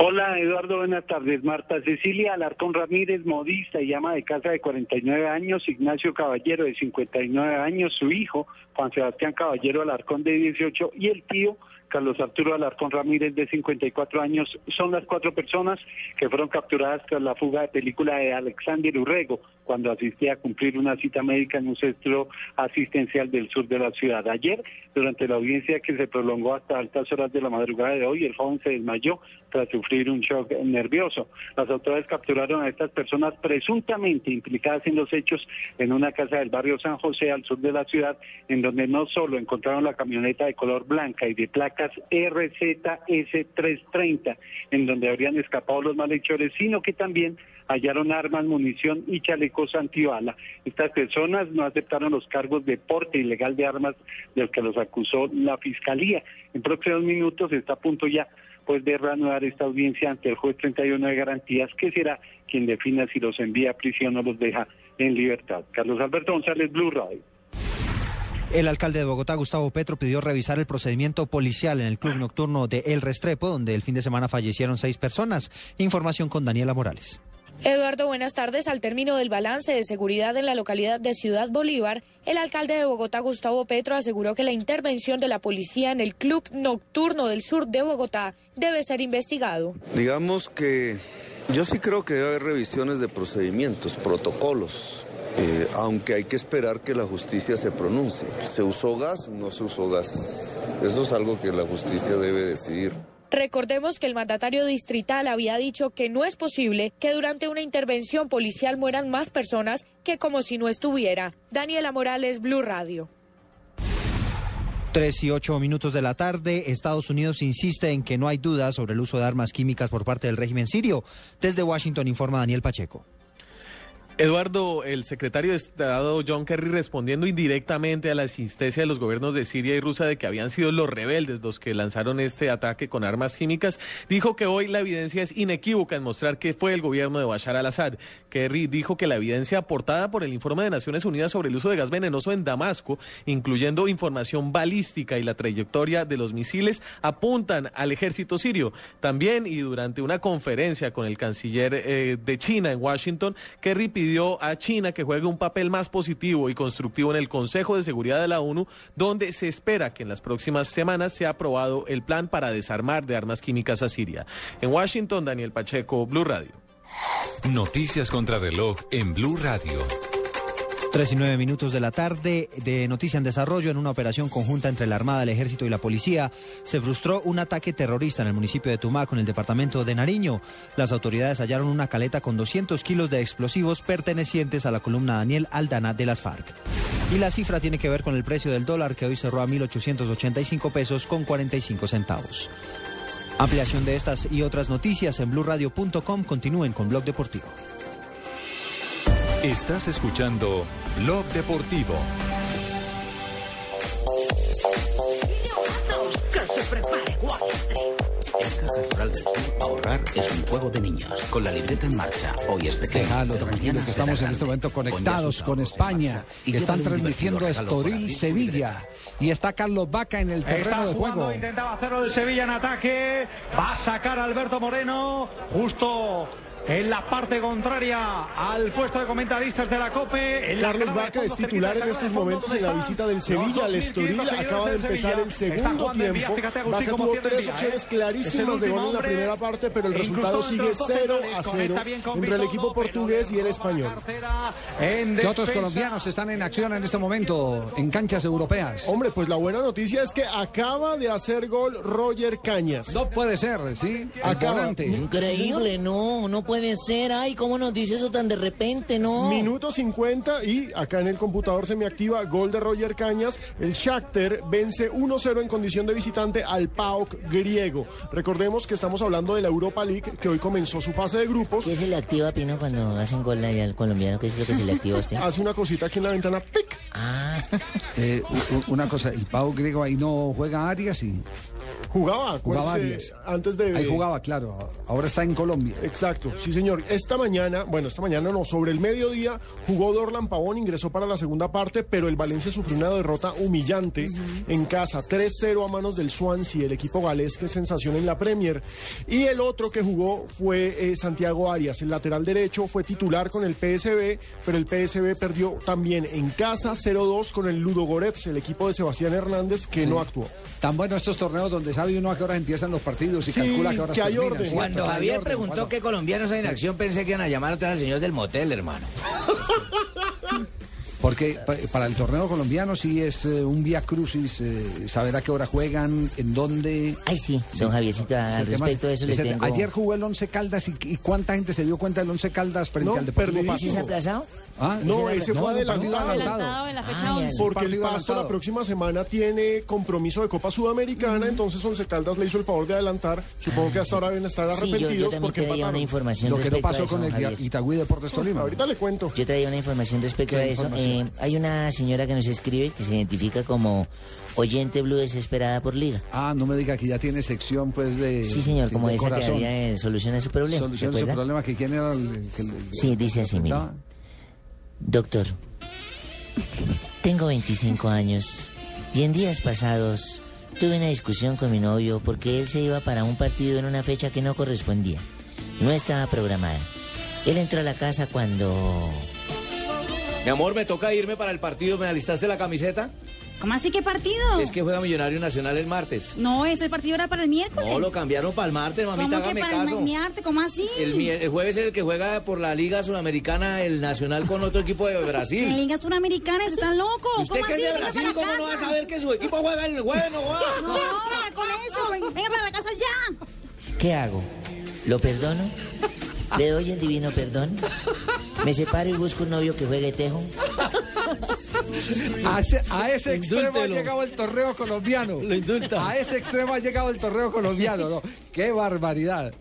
Hola Eduardo, buenas tardes. Marta Cecilia Alarcón Ramírez, modista y ama de casa de 49 años, Ignacio Caballero de 59 años, su hijo Juan Sebastián Caballero Alarcón de 18 y el tío Carlos Arturo Alarcón Ramírez, de 54 años, son las cuatro personas que fueron capturadas tras la fuga de película de Alexander Urrego, cuando asistía a cumplir una cita médica en un centro asistencial del sur de la ciudad. Ayer, durante la audiencia que se prolongó hasta altas horas de la madrugada de hoy, el joven se desmayó tras sufrir un shock nervioso. Las autoridades capturaron a estas personas presuntamente implicadas en los hechos en una casa del barrio San José, al sur de la ciudad, en donde no solo encontraron la camioneta de color blanca y de placas RZS330, en donde habrían escapado los malhechores, sino que también hallaron armas, munición y chalecos antibala. Estas personas no aceptaron los cargos de porte ilegal de armas del que los acusó la Fiscalía. En próximos minutos está a punto ya pues de reanudar esta audiencia ante el juez 31 de garantías, que será quien defina si los envía a prisión o los deja en libertad. Carlos Alberto González, Blue Radio. El alcalde de Bogotá, Gustavo Petro, pidió revisar el procedimiento policial en el club nocturno de El Restrepo, donde el fin de semana fallecieron seis personas. Información con Daniela Morales. Eduardo, buenas tardes. Al término del balance de seguridad en la localidad de Ciudad Bolívar, el alcalde de Bogotá, Gustavo Petro, aseguró que la intervención de la policía en el club nocturno del sur de Bogotá debe ser investigado. Digamos que yo sí creo que debe haber revisiones de procedimientos, protocolos. Eh, aunque hay que esperar que la justicia se pronuncie. ¿Se usó gas? No se usó gas. Eso es algo que la justicia debe decidir. Recordemos que el mandatario distrital había dicho que no es posible que durante una intervención policial mueran más personas que como si no estuviera. Daniela Morales, Blue Radio. Tres y ocho minutos de la tarde, Estados Unidos insiste en que no hay dudas sobre el uso de armas químicas por parte del régimen sirio. Desde Washington informa Daniel Pacheco. Eduardo, el secretario de Estado John Kerry respondiendo indirectamente a la insistencia de los gobiernos de Siria y Rusia de que habían sido los rebeldes los que lanzaron este ataque con armas químicas, dijo que hoy la evidencia es inequívoca en mostrar que fue el gobierno de Bashar al-Assad. Kerry dijo que la evidencia aportada por el informe de Naciones Unidas sobre el uso de gas venenoso en Damasco, incluyendo información balística y la trayectoria de los misiles, apuntan al ejército sirio. También y durante una conferencia con el canciller eh, de China en Washington, Kerry pidió pidió a China que juegue un papel más positivo y constructivo en el Consejo de Seguridad de la ONU, donde se espera que en las próximas semanas sea aprobado el plan para desarmar de armas químicas a Siria. En Washington, Daniel Pacheco, Blue Radio. Noticias contra reloj en Blue Radio. Tres y nueve minutos de la tarde de Noticia en Desarrollo en una operación conjunta entre la Armada, el Ejército y la Policía se frustró un ataque terrorista en el municipio de Tumaco, en el departamento de Nariño. Las autoridades hallaron una caleta con 200 kilos de explosivos pertenecientes a la columna Daniel Aldana de las FARC. Y la cifra tiene que ver con el precio del dólar que hoy cerró a 1.885 pesos con 45 centavos. Ampliación de estas y otras noticias en blurradio.com. Continúen con Blog Deportivo. Estás escuchando Blog Deportivo. Del Sur, ahorrar es un juego de niños. Con la libreta en marcha, hoy es pequeño. Tranquilo, que estamos en este momento conectados con España. Están transmitiendo Estoril Sevilla. Y está Carlos Vaca en el terreno de juego. Intentaba hacerlo el Sevilla en ataque. Va a sacar a Alberto Moreno. Justo en la parte contraria al puesto de comentaristas de la COPE. Carlos Vaca es titular en estos momentos en la ¿dónde visita del Sevilla al Los 2.500 Estoril. Acaba de empezar el segundo tiempo. Vaca tuvo tres opciones clarísimas de gol en la primera parte, pero el resultado sigue los dos 0 a centrales, 0 conecta bien con entre el equipo portugués y el español. ¿Qué otros colombianos están en acción en este momento en canchas europeas? Hombre, pues la buena noticia es que acaba de hacer gol Roger Cañas. No puede ser, ¿sí? El Acaba. volante. Increíble, no, no puede ser. Ay, ¿cómo nos dice eso tan de repente, no? Minuto 50 y acá en el computador se me activa gol de Roger Cañas. El Shakhtar vence 1-0 en condición de visitante al PAOK griego. Recordemos que estamos hablando de la Europa League que hoy comenzó su fase de grupos. ¿Qué se le activa, Pino, cuando hacen gol allá al colombiano? ¿Qué es lo que se le activa a usted? Hace una cosita aquí en la ventana. ¡pic! Ah, Eh, una cosa, el Pau griego ahí no juega Arias y Jugaba, jugaba Arias. antes de... Ahí jugaba, claro. Ahora está en Colombia. Exacto, sí señor. Esta mañana, bueno, esta mañana no, sobre el mediodía jugó Dorlan Pavón, ingresó para la segunda parte, pero el Valencia sufrió una derrota humillante en casa, 3-0 a manos del Swansea, el equipo galés que es sensación en la Premier. Y el otro que jugó fue eh, Santiago Arias, el lateral derecho, fue titular con el PSB, pero el PSB perdió también en casa 0-2 con el Ludo Goretz, el equipo de Sebastián Hernández, que Sí. no actuó. Tan bueno estos torneos donde sabe uno a qué horas empiezan los partidos y Sí, calcula a qué horas que hay terminan, orden. ¿cierto? Cuando Javier preguntó qué colombianos hay en acción, pensé que iban a llamar otra al señor del motel, hermano. Porque pa- para el torneo colombiano sí es eh, un vía crucis, eh, saber a qué hora juegan, en dónde. Ay, sí, don Javiercito, al respecto de eso es tengo... Ayer jugó el Once Caldas y, y cuánta gente se dio cuenta del Once Caldas frente No, al Deportivo. Pasto? ¿Ese es aplazado? Ah, No, ese ese fue no, partido adelantado. Adelantado en la fecha Ay, 11. Porque el Pasto adelantado. la próxima semana tiene compromiso de Copa Sudamericana, entonces Once Caldas le hizo el favor de adelantar. Supongo que hasta ahora deben estar Sí, yo, arrepentidos yo también porque una información Lo que no pasó eso, con don el Javier. Itagüí Deportes Tolima. Ahorita le cuento. Yo traía una información respecto ¿Qué a eso. Eh, hay una señora que nos escribe que se identifica como oyente blue desesperada por liga. Ah, no me diga que ya tiene sección pues de... Sí, señor, sí, como esa que había en Solución a su problema. Solución a su problema que quién era el... Sí, dice así, mire. Doctor, tengo 25 años y en días pasados tuve una discusión con mi novio porque él se iba para un partido en una fecha que no correspondía. No estaba programada. Él entró a la casa cuando... Mi amor, me toca irme para el partido. ¿Me alistaste la camiseta? ¿Cómo así qué partido? Es que juega Millonario Nacional el martes. No, ese partido era para el miércoles. No, lo cambiaron para el martes, mamita, ¿Cómo que hágame para caso. el miércoles? ¿Cómo así? El, jueves es el que juega por la Liga Sudamericana, el Nacional con otro equipo de En Brasil. Liga Suramericana, ¿eso están locos? ¿Usted ¿Cómo que es de Brasil, cómo no va a saber que su equipo juega en el jueves? No, va? No, venga con eso. Venga, venga para la casa ya. ¿Qué hago? ¿Lo perdono? ¿Le doy el divino perdón? ¿Me separo y busco un novio que juegue tejo? A ese, a ese extremo ha llegado el torneo colombiano. Lo indulta. A ese extremo ha llegado el torneo colombiano. ¿no? ¡Qué barbaridad!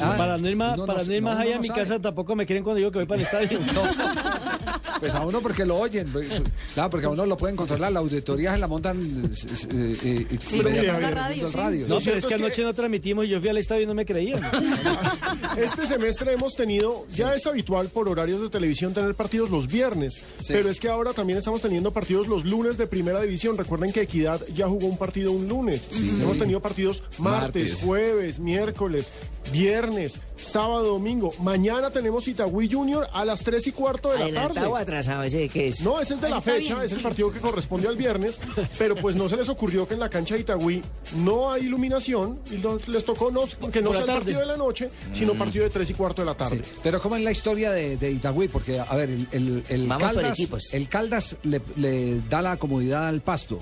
Ah, para no ir más, para no- ir más allá a mi sabe. casa tampoco me quieren cuando digo que voy para el estadio. Pues a uno porque lo oyen. pues, Claro, porque a uno lo pueden controlar. La auditoría se la montan. eh, eh, Sí, la radio, el sí. radio. No, pero es que anoche no transmitimos y yo fui al estadio y no me creían. Este semestre hemos tenido, ya es habitual por horarios de televisión tener partidos los viernes, pero es que ahora también estamos teniendo partidos los lunes de primera división. Recuerden que Equidad ya jugó un partido un lunes. Sí. Hemos tenido partidos martes, Martes. jueves, miércoles, viernes, sábado, domingo. Mañana tenemos Itagüí Junior a las 3 y cuarto de la tarde. ¿Adelantado o atrasado? ¿Ese es? No, ese es de la fecha, bien, es el partido que corresponde al viernes, pero pues no se les ocurrió que en la cancha de Itagüí no hay iluminación y no- les tocó no, que no sea el partido de la noche, sino partido de 3 y cuarto de la tarde. Sí, Pero ¿cómo es la historia de, de Itagüí? Porque, a ver, el, el, Caldas, el Caldas le, le da la comodidad al pasto.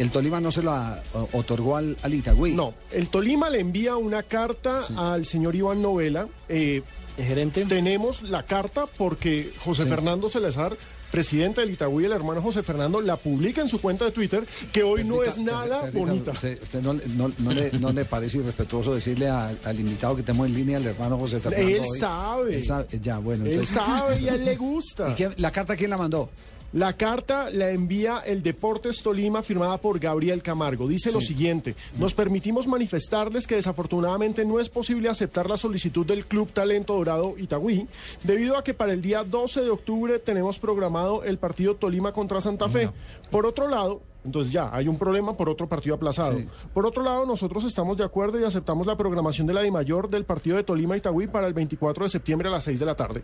El Tolima no se la o- otorgó al, al Itagüí. No, el Tolima le envía una carta al señor Iván Novela. eh, gerente? Tenemos la carta porque José Sí. Fernando Salazar, presidente del Itagüí, el hermano José Fernando, la publica en su cuenta de Twitter, que hoy no es nada bonita. ¿Usted, usted no, le- no- no le, no le parece irrespetuoso decirle a- al invitado que tenemos en línea, al hermano José Fernando? Él hoy? sabe. Él sabe, Ya, bueno. Él sabe y a él le gusta. ¿Y quién- ¿La carta quién la mandó? La carta la envía el Deportes Tolima firmada por Gabriel Camargo. Dice lo siguiente, nos permitimos manifestarles que desafortunadamente no es posible aceptar la solicitud del Club Talento Dorado Itagüí, debido a que para el día 12 de octubre tenemos programado el partido Tolima contra Santa Fe. Por otro lado, entonces ya, hay un problema por otro partido aplazado. Sí. Por otro lado, nosotros estamos de acuerdo y aceptamos la programación de la DIMAYOR del partido de Tolima Itagüí para el 24 de septiembre a las 6 de la tarde.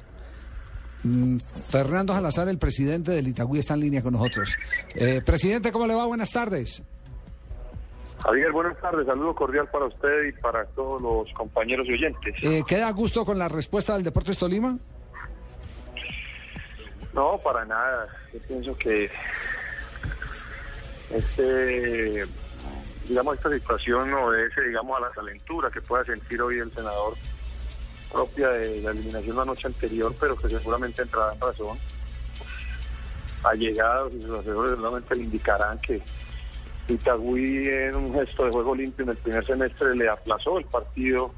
Mm, Fernando Salazar, el presidente del Itagüí, está en línea con nosotros. Eh, presidente, ¿cómo le va? Buenas tardes. Javier, buenas tardes. Saludo cordial para usted y para todos los compañeros y oyentes. Eh, ¿Queda a gusto con la respuesta del Deportes Tolima? No, para nada. Yo pienso que este, digamos, esta situación obedece, digamos, a la calentura que pueda sentir hoy el senador propia de la eliminación la noche anterior, pero que seguramente entrará en razón. Allegados y sus asesores seguramente le indicarán que Itagüí en un gesto de juego limpio en el primer semestre le aplazó el partido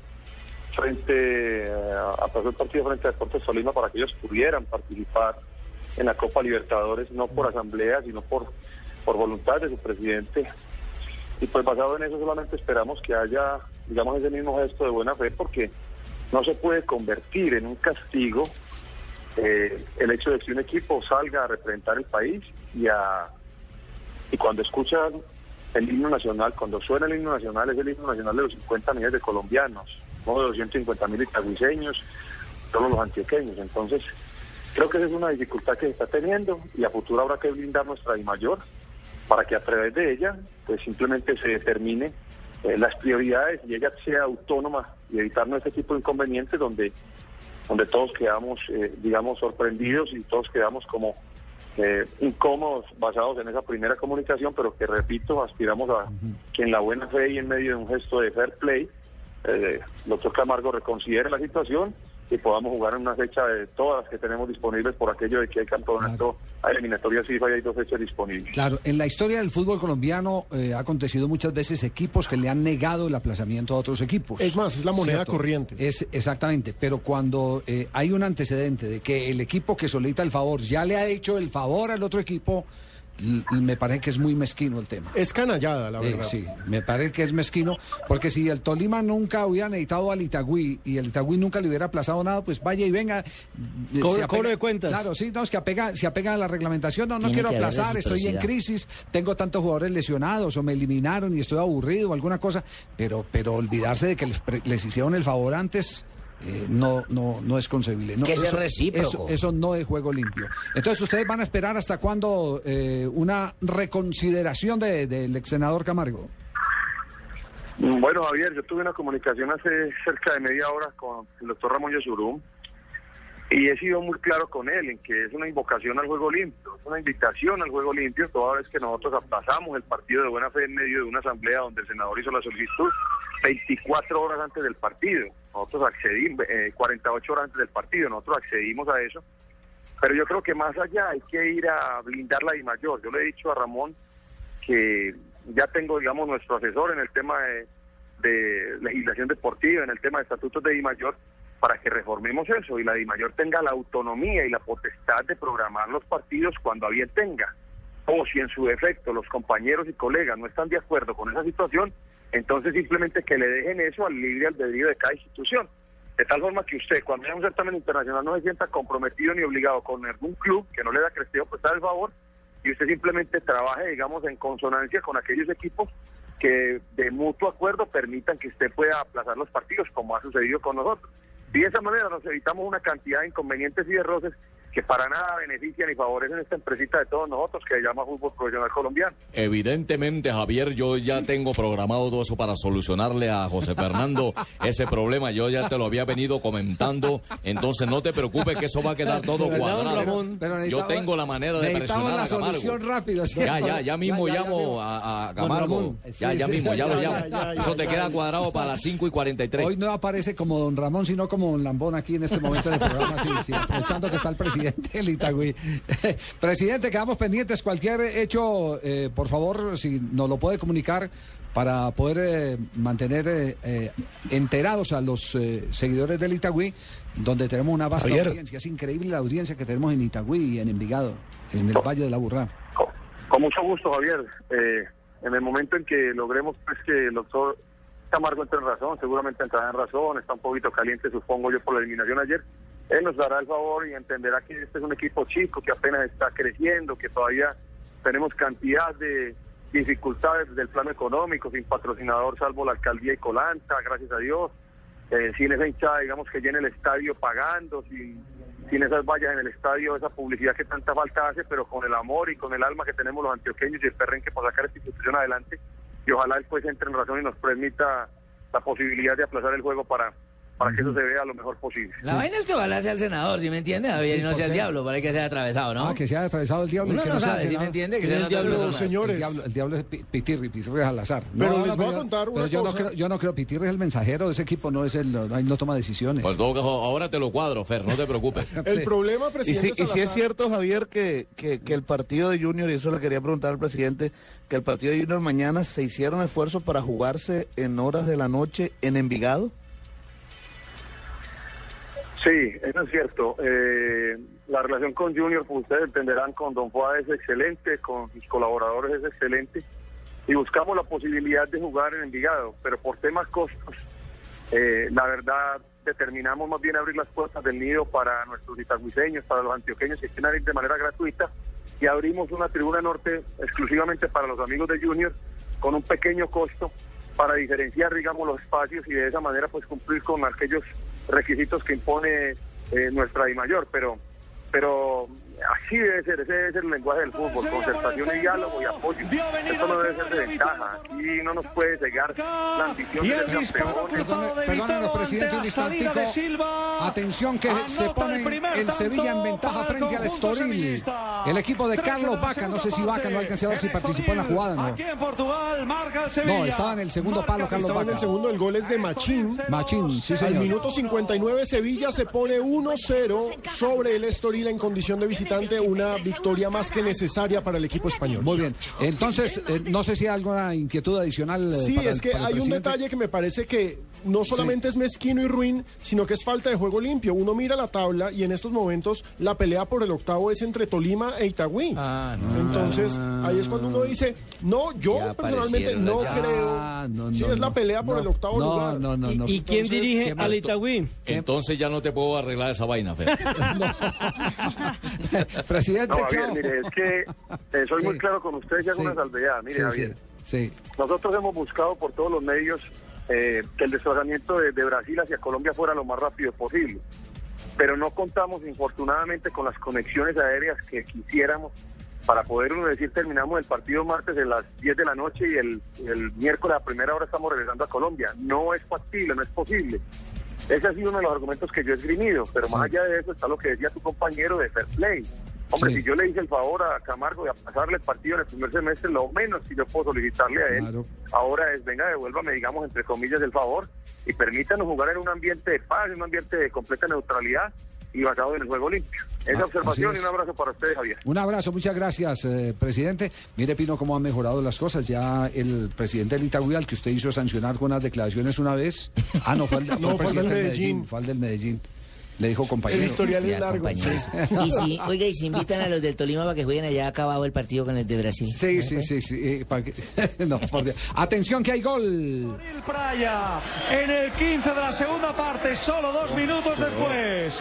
frente eh, aplazó el partido frente a Deportes Tolima para que ellos pudieran participar en la Copa Libertadores, no por asamblea, sino por, por voluntad de su presidente. Y pues basado en eso solamente esperamos que haya, digamos, ese mismo gesto de buena fe, porque no se puede convertir en un castigo eh, el hecho de que un equipo salga a representar el país y a y cuando escuchan el himno nacional, cuando suena el himno nacional, es el himno nacional de los 50 millones de colombianos, no de 250 mil itagüiseños, todos los antioqueños. Entonces, creo que esa es una dificultad que se está teniendo y a futuro habrá que blindar nuestra I mayor para que a través de ella, pues simplemente se determine eh, las prioridades y ella sea autónoma y evitarnos este tipo de inconvenientes donde donde todos quedamos, eh, digamos, sorprendidos y todos quedamos como eh, incómodos basados en esa primera comunicación, pero que, repito, aspiramos a que en la buena fe y en medio de un gesto de fair play, eh, el doctor Camargo reconsidere la situación y podamos jugar en una fecha de todas las que tenemos disponibles por aquello de que hay campeonato, hay eliminatorias FIFA y hay dos fechas disponibles. Claro, en la historia del fútbol colombiano eh, ha acontecido muchas veces equipos que le han negado el aplazamiento a otros equipos. Es más, es la moneda corriente. Es exactamente, pero cuando eh, hay un antecedente de que el equipo que solicita el favor ya le ha hecho el favor al otro equipo, me parece que es muy mezquino el tema. Es canallada, la Eh, verdad. sí, me parece que es mezquino, porque si el Tolima nunca hubiera necesitado al Itagüí y el Itagüí nunca le hubiera aplazado nada, pues vaya y venga. eh, Cobro- se apega- cobro de cuentas. Claro, sí, no, es que apega, se apega a la reglamentación, no, no Tiene quiero aplazar, estoy en crisis, tengo tantos jugadores lesionados o me eliminaron y estoy aburrido o alguna cosa, pero, pero olvidarse de que les, pre- les hicieron el favor antes. Eh, no, no, no es concebible. No, Que eso, recíproco. Eso, eso no es juego limpio. Entonces, ¿ustedes van a esperar hasta cuándo eh, una reconsideración de- del ex senador Camargo? Bueno, Javier, yo tuve una comunicación hace cerca de media hora con el doctor Ramón Yosurum y he sido muy claro con él en que es una invocación al juego limpio, es una invitación al juego limpio toda vez que nosotros aplazamos el partido de buena fe en medio de una asamblea donde el senador hizo la solicitud 24 horas antes del partido. Nosotros accedimos, eh, 48 horas antes del partido, nosotros accedimos a eso Pero yo creo que más allá hay que ir a blindar la I mayor. Yo le he dicho a Ramón que ya tengo, digamos, nuestro asesor en el tema de, de legislación deportiva, en el tema de estatutos de I mayor, para que reformemos eso y la I mayor tenga la autonomía y la potestad de programar los partidos cuando a tenga. O si en su defecto los compañeros y colegas no están de acuerdo con esa situación, entonces simplemente que le dejen eso al libre albedrío de cada institución. De tal forma que usted, cuando haya un certamen internacional, no se sienta comprometido ni obligado con algún club que no le da cresteo, pues está el favor, y usted simplemente trabaje, digamos, en consonancia con aquellos equipos que de mutuo acuerdo permitan que usted pueda aplazar los partidos, como ha sucedido con nosotros. Y de esa manera nos evitamos una cantidad de inconvenientes y de roces que para nada benefician ni favorecen esta empresita de todos nosotros que se llama Fútbol Profesional Colombiano. Evidentemente, Javier, yo ya tengo programado todo eso para solucionarle a José Fernando ese problema. Yo ya te lo había venido comentando. Entonces, no te preocupes que eso va a quedar todo cuadrado. Pero Yo tengo la manera de presionar la a Camargo. solución rápido, ¿sí? Ya, ya, ya mismo Ya, ya, llamo ya. a, a. Ramón. Ya, ya sí, mismo, ya, ya, lo ya, llamo. ya, ya, eso te ya, queda ya. cuadrado para las 5 y 43. Hoy no aparece como don Ramón, sino como don Lambón aquí en este momento del programa, sí, sí, aprovechando que está el presidente del Itagüí. presidente, quedamos pendientes. Cualquier hecho, eh, por favor, si nos lo puede comunicar para poder eh, mantener eh, eh, enterados a los eh, seguidores del Itagüí, donde tenemos una vasta Javier. audiencia. Es increíble la audiencia que tenemos en Itagüí y en Envigado, en el Valle de la Burrá. Con mucho gusto, Javier. Eh, en el momento en que logremos pues, que el doctor Camargo entre en razón, seguramente entrará en razón, está un poquito caliente, supongo yo, por la eliminación ayer. Él nos dará el favor y entenderá que este es un equipo chico que apenas está creciendo, que todavía tenemos cantidad de dificultades desde el plano económico, sin patrocinador salvo la alcaldía y Colanta, gracias a Dios, eh, sin esa hinchada, digamos, que llene el estadio pagando, sin, sin esas vallas en el estadio, esa publicidad que tanta falta hace, pero con el amor y con el alma que tenemos los antioqueños y el perrenque para sacar esta institución adelante, y ojalá él pues entre en razón y nos permita la posibilidad de aplazar el juego para, para que eso se vea lo mejor posible. La vaina es que ojalá sea el senador, ¿sí me entiende, Javier? Sí, y no ¿por sea el diablo, para que sea atravesado, ¿no? Ah, que se ha atravesado el diablo. Uno que no sea sabe, ¿sí me entiende? Que Sí, sean el, diablo, personas. el diablo, el diablo es Pi- Pitirri, Pitirri es al azar. Pero les voy a contar pero una yo no creo, yo no creo, Pitirri es el mensajero de ese equipo, no es el, no, no toma decisiones. Pues todo caso, ahora te lo cuadro, Fer, no te preocupes. El problema, Y presidente si, y si es cierto, Javier, que, que, que el partido de Junior, y eso le quería preguntar al presidente, que el partido de Junior mañana se hicieron esfuerzos para jugarse en horas de la noche en Envigado. Sí, eso es cierto. Eh, la relación con Junior, pues ustedes entenderán, con Don Juan es excelente, con sus colaboradores es excelente, y buscamos la posibilidad de jugar en Envigado, pero por temas costos, eh, la verdad determinamos más bien abrir las puertas del nido para nuestros itagüiseños, para los antioqueños que quieran ir de manera gratuita, y abrimos una tribuna norte exclusivamente para los amigos de Junior, con un pequeño costo para diferenciar, digamos, los espacios y de esa manera pues cumplir con aquellos requisitos que impone eh, nuestra I mayor, pero pero así debe ser, ese debe ser el lenguaje del fútbol, concertación y diálogo y apoyo. Esto no debe ser de ventaja, aquí no nos puede cegar la ambición Y de el ser disparo campeones. cruzado de Perdónenos, presidente, un instantico. Atención que Anota se pone el Sevilla en ventaja frente al Estoril. El equipo de Carlos Vaca, no sé si Vaca no alcancé a ver si participó en la jugada, ¿no? Aquí en Portugal marca el Sevilla. No, estaba en el segundo palo Carlos Estaba en Vaca. el segundo, el gol es de Machín. Machín, sí Al señor. minuto 59 Sevilla se pone 1-0 sobre el Estoril en condición de visitante, una victoria más que necesaria para el equipo español. Muy bien. Entonces, eh, no sé si hay alguna inquietud adicional. eh, Sí, para es el- que para el hay un detalle que me parece que no solamente es mezquino y ruin, sino que es falta de juego limpio. Uno mira la tabla y en estos momentos la pelea por el octavo es entre Tolima e Itagüí. Entonces, ahí es cuando uno dice, no, yo Ya personalmente no creo. llaves. No, sí, no, es la no. pelea por No, el octavo no, lugar. no, no, ¿Y, no. y quién Entonces, dirige al Itagüí? Entonces ya no te puedo arreglar esa vaina, Fer. Presidente, No, Javier, chao. mire, es que eh, soy muy claro con ustedes y hago Sí. una salvedad. Mire, Sí, Javier, sí, sí. nosotros hemos buscado por todos los medios eh, que el desplazamiento de, de Brasil hacia Colombia fuera lo más rápido posible. Pero no contamos, infortunadamente, con las conexiones aéreas que quisiéramos para poder uno decir terminamos el partido martes a las 10 de la noche y el, el miércoles a primera hora estamos regresando a Colombia. No es factible, no es posible. Ese ha sido uno de los argumentos que yo he esgrimido, pero Sí. más allá de eso está lo que decía tu compañero de Fair Play. Hombre, Sí. si yo le hice el favor a Camargo de pasarle el partido en el primer semestre, lo menos que yo puedo solicitarle a él Claro. ahora es, venga, devuélvame, digamos, entre comillas, el favor y permítanos jugar en un ambiente de paz, en un ambiente de completa neutralidad y acabó en el juego limpio. Esa Ah, observación y un abrazo para ustedes, Javier. Un abrazo, muchas gracias, eh, presidente. Mire, Pino, cómo han mejorado las cosas. Ya el presidente del Itagüí, al que usted hizo sancionar con unas declaraciones una vez. Ah, no, fue el, fue el No, fue el del presidente del Medellín. Medellín. Fue el del Medellín. Le dijo compañero. El historial es largo. Y si, oiga, y si invitan a los del Tolima para que jueguen allá acabado el partido con el de Brasil. Sí, sí, sí, sí. eh, pa' que- no, por Dios. Atención que hay gol. Praya en el 15 de la segunda parte, solo dos minutos después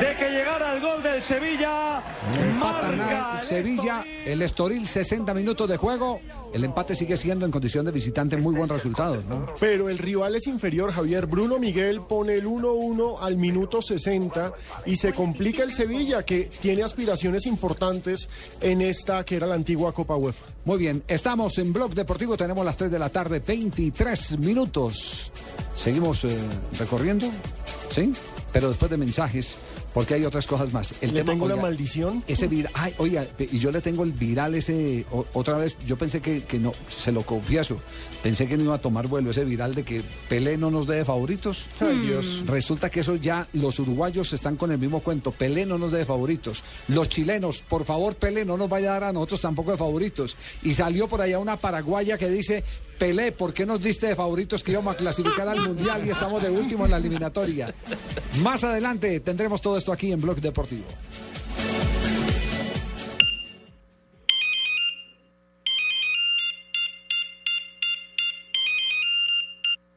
de que llegara el gol del Sevilla. Empatan marca al el Sevilla, el Estoril, 60 minutos de juego. El empate sigue siendo en condición de visitante muy buen resultado. ¿no? Pero el rival es inferior, Javier. Bruno Miguel pone el 1-1 al minuto 60 y se complica el Sevilla, que tiene aspiraciones importantes en esta que era la antigua Copa UEFA. Muy bien, estamos en Blog Deportivo, tenemos las 3 de la tarde, 23 minutos. Seguimos eh, recorriendo, ¿sí? Pero después de mensajes, porque hay otras cosas más. Le tengo una oiga, maldición. Ese viral, ay, oiga, y yo le tengo el viral ese, o- otra vez, yo pensé que, que no, se lo confieso, pensé que no iba a tomar vuelo ese viral de que Pelé no nos debe favoritos. Ay, Dios. Resulta que eso ya los uruguayos están con el mismo cuento. Pelé no nos debe favoritos. Los chilenos, por favor, Pelé no nos vaya a dar a nosotros tampoco de favoritos. Y salió por allá una paraguaya que dice, Pelé, ¿por qué nos diste de favoritos que íbamos a clasificar al Mundial y estamos de último en la eliminatoria? Más adelante tendremos todo esto aquí en Blog Deportivo.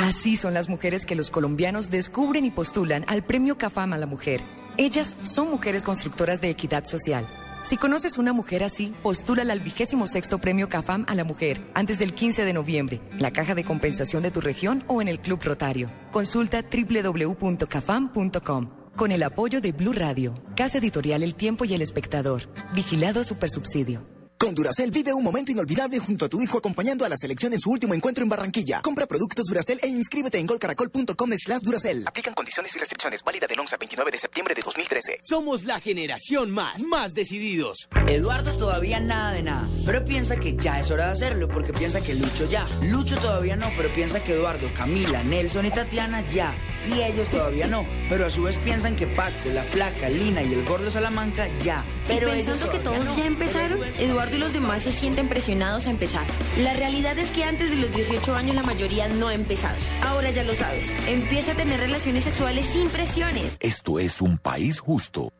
Así son las mujeres que los colombianos descubren y postulan al Premio CAFAM a la Mujer. Ellas son mujeres constructoras de equidad social. Si conoces una mujer así, postúlala al vigésimo sexto Premio CAFAM a la Mujer antes del 15 de noviembre, la caja de compensación de tu región o en el Club Rotario. Consulta www.cafam.com. Con el apoyo de Blue Radio, Casa Editorial El Tiempo y El Espectador. Vigilado Supersubsidio. Con Duracel vive un momento inolvidable junto a tu hijo acompañando a la selección en su último encuentro en Barranquilla. Compra productos Duracel e inscríbete en golcaracol.com slash Duracel. Aplican condiciones y restricciones. Válida del 11 al 29 de septiembre de 2013. Somos la generación más, más decididos. Eduardo todavía nada de nada, pero piensa que ya es hora de hacerlo porque piensa que Lucho ya. Lucho todavía no, pero piensa que Eduardo, Camila, Nelson y Tatiana ya. Y ellos todavía no, pero a su vez piensan que Paco, la Flaca, Lina y el Gordo Salamanca ya. Pero y pensando ellos que todos no. ya empezaron, Eduardo y los demás se sienten presionados a empezar. La realidad es que antes de los 18 años la mayoría no ha empezado. Ahora ya lo sabes. Empieza a tener relaciones sexuales sin presiones. Esto es un país justo.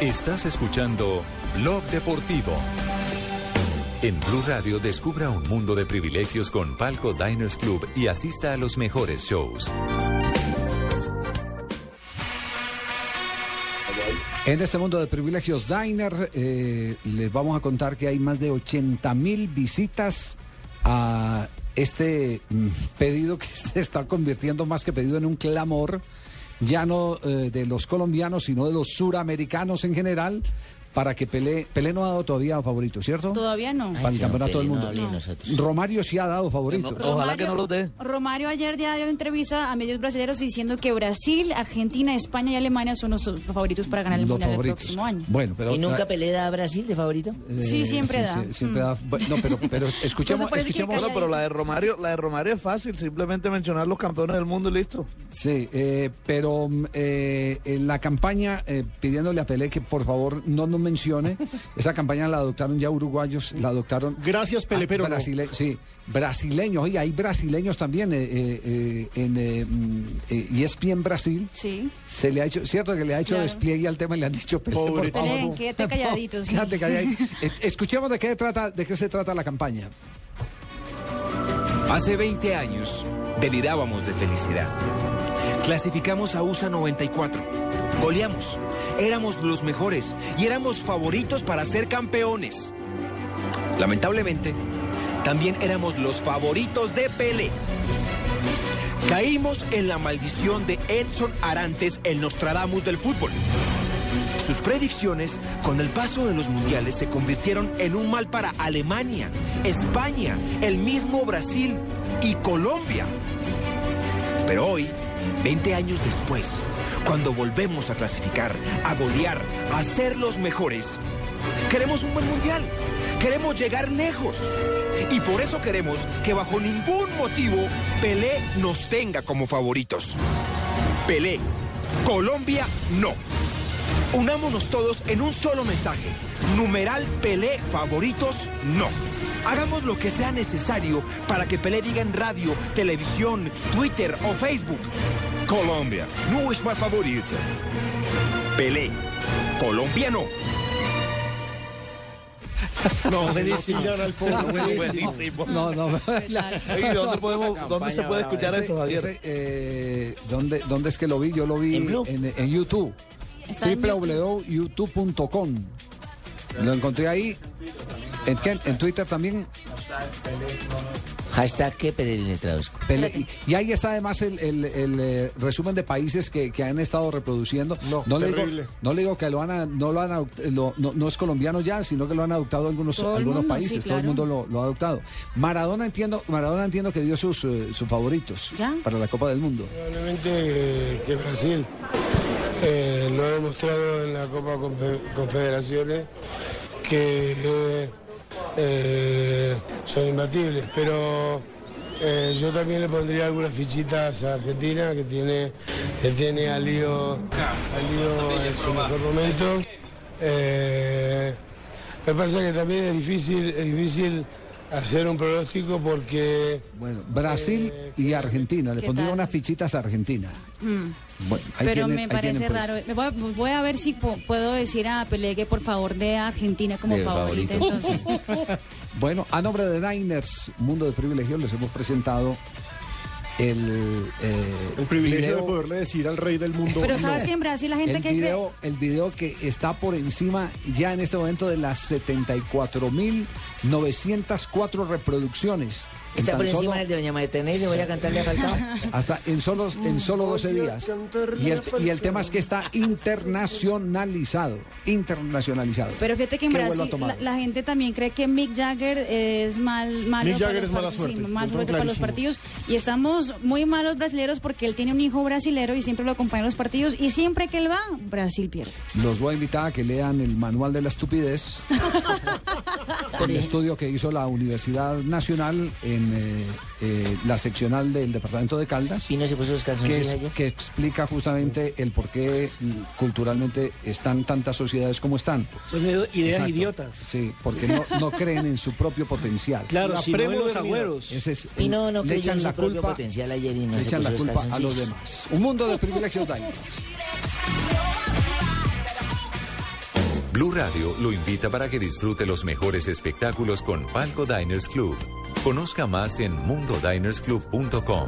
Estás escuchando Blog Deportivo. En Blue Radio descubra un mundo de privilegios con Palco Diners Club y asista a los mejores shows. En este mundo de privilegios Diner, eh, les vamos a contar que hay más de 80 mil visitas a este mm, pedido que se está convirtiendo más que pedido en un clamor, ya no eh, de los colombianos, sino de los suramericanos en general, para que Pelé, Pelé no ha dado todavía favorito, ¿cierto? Todavía no. Para el campeonato del mundo. Romario sí ha dado favorito. Romario- Romario ayer ya dio entrevista a medios brasileños diciendo que Brasil, Argentina, España y Alemania son los favoritos para ganar el Los Mundial favoritos. del próximo año. Bueno, pero ¿Y nunca Pelé da a Brasil de favorito? Sí, siempre da. sí, siempre Mm. da. No, pero, pero escuchemos, que escuchemos. Bueno, pero la de Romario, la de Romario es fácil, simplemente mencionar los campeones del mundo y listo. Sí, eh, pero mm, eh, en la campaña eh, pidiéndole a Pelé que por favor no nos mencione, esa campaña la adoptaron ya uruguayos, la adoptaron. Gracias, Pelé, pero no. brasile- Sí, brasileños, oye, hay brasileños también eh, eh, eh, en eh, mm, eh, ESPN Brasil. Sí. Se le ha hecho, cierto que le ha hecho Claro. despliegue al tema y le han dicho Pelé, por Pelé, favor. quédate calladito, sí. Quédate calladito. Escuchemos de qué trata, de qué se trata la campaña. Hace 20 años delirábamos de felicidad. Clasificamos a USA 94. Goleamos. Éramos los mejores y éramos favoritos para ser campeones. Lamentablemente, también éramos los favoritos de Pele. Caímos en la maldición de Edson Arantes, el Nostradamus del fútbol. Sus predicciones, con el paso de los mundiales, se convirtieron en un mal para Alemania, España, el mismo Brasil y Colombia. Pero hoy, 20 años después, cuando volvemos a clasificar, a golear, a ser los mejores, queremos un buen mundial. Queremos llegar lejos. Y por eso queremos que bajo ningún motivo Pelé nos tenga como favoritos. Pelé, Colombia no. Unámonos todos en un solo mensaje. Numeral Pelé favoritos no. Hagamos lo que sea necesario para que Pelé diga en radio, televisión, Twitter o Facebook. Colombia no es más favorito. Pelé, Colombia no. No, Buenísimo. señor al fondo, Buenísimo. No, no. Oye, ¿dónde podemos- dónde se puede escuchar Ese- eso, Javier? ese, eh, ¿dónde, ¿Dónde es que lo vi? Yo lo vi ¿En en, YouTube. Www.youtube.com. Lo encontré ahí. ¿En qué? ¿En Twitter también? Hashtag que Pele le traduzco. Pele- y, y ahí está además el, el- el, eh, resumen de países que, que han estado reproduciendo. No, le digo, terrible. no le digo que lo han, no lo han lo- no, no es colombiano ya, sino que lo han adoptado algunos, Todo el algunos mundo, países. sí, Todo el mundo lo, lo ha adoptado. Maradona entiendo, Maradona entiendo que dio sus, eh, sus favoritos ¿Ya? para la Copa del Mundo. Probablemente que, Brasil eh, lo ha demostrado en la Copa Confe- Confederaciones que eh, eh, son imbatibles, pero eh, yo también le pondría algunas fichitas a Argentina que tiene que tiene a Lío, a Lío en su mejor momento. Eh, me pasa que también es difícil, es difícil hacer un pronóstico porque Bueno, Brasil y Argentina. Le ¿Qué pondría tal? unas fichitas a Argentina. Mm. Bueno, ahí Pero tienen- me parece pues. raro. Me voy, a, voy a ver si po- puedo decir a Pelé que por favor de Argentina como favorita. favorito. Entonces, Bueno, a nombre de Niners, Mundo de Privilegios, les hemos presentado el, eh, El privilegio video- de poderle decir al rey del mundo. pero no. sabes que en Brasil la gente el que video, el video que está por encima ya en este momento de las 74.904 reproducciones. Está por encima solo- del de Doña María Teresa, voy a cantarle a Falcao. hasta en solo, en solo 12 días. Y el, y el tema es que está internacionalizado. Internacionalizado. Pero fíjate que en ¿Qué vuelo ha Brasil la, la gente también cree que Mick Jagger es mal, malo Mick para Jagger es mala partidos, sí, suerte, mal suerte para los partidos. Y estamos muy malos brasileños porque él tiene un hijo brasilero y siempre lo acompaña en los partidos. Y siempre que él va, Brasil pierde. Los voy a invitar a que lean el manual de la estupidez. el estudio que hizo la Universidad Nacional en eh, eh, la seccional del departamento de Caldas. Y no se puso los que, es- explica justamente el por qué culturalmente están tantas sociedades como están. Son ideas Exacto. idiotas. Sí, porque no, no creen en su propio potencial. Claro, La si no en los agüeros. Ese es- Y no, no le echan en su la propio culpa, potencial ayer y no le se echan la culpa a los demás. Un mundo de privilegios Diners. Blue Radio lo invita para que disfrute los mejores espectáculos con Palco Diners Club. Conozca más en mundodinersclub.com.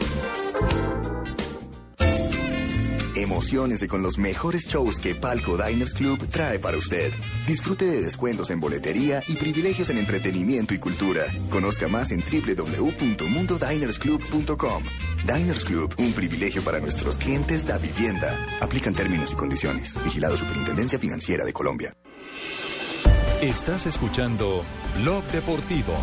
Emociones con los mejores shows que Palco Diners Club trae para usted. Disfrute de descuentos en boletería y privilegios en entretenimiento y cultura. Conozca más en www.mundodinersclub.com. Diners Club, un privilegio para nuestros clientes da vivienda. Aplican términos y condiciones. Vigilado Superintendencia Financiera de Colombia. Estás escuchando Blog Deportivo.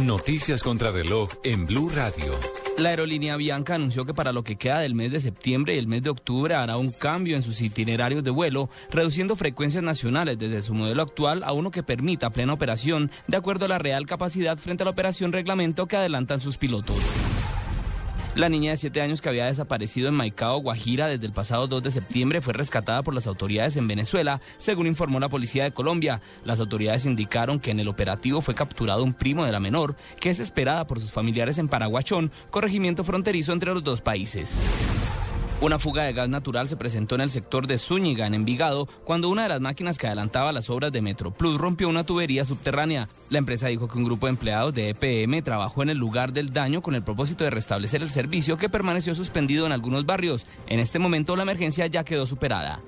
Noticias contra reloj en Blue Radio. La aerolínea Bianca anunció que para lo que queda del mes de septiembre y el mes de octubre hará un cambio en sus itinerarios de vuelo, reduciendo frecuencias nacionales desde su modelo actual a uno que permita plena operación de acuerdo a la real capacidad frente a la operación reglamento que adelantan sus pilotos. La niña de 7 años que había desaparecido en Maicao, Guajira, desde el pasado 2 de septiembre fue rescatada por las autoridades en Venezuela, según informó la policía de Colombia. Las autoridades indicaron que en el operativo fue capturado un primo de la menor, que es esperada por sus familiares en Paraguachón, corregimiento fronterizo entre los dos países. Una fuga de gas natural se presentó en el sector de Zúñiga, en Envigado, cuando una de las máquinas que adelantaba las obras de Metroplus rompió una tubería subterránea. La empresa dijo que un grupo de empleados de EPM trabajó en el lugar del daño con el propósito de restablecer el servicio que permaneció suspendido en algunos barrios. En este momento la emergencia ya quedó superada.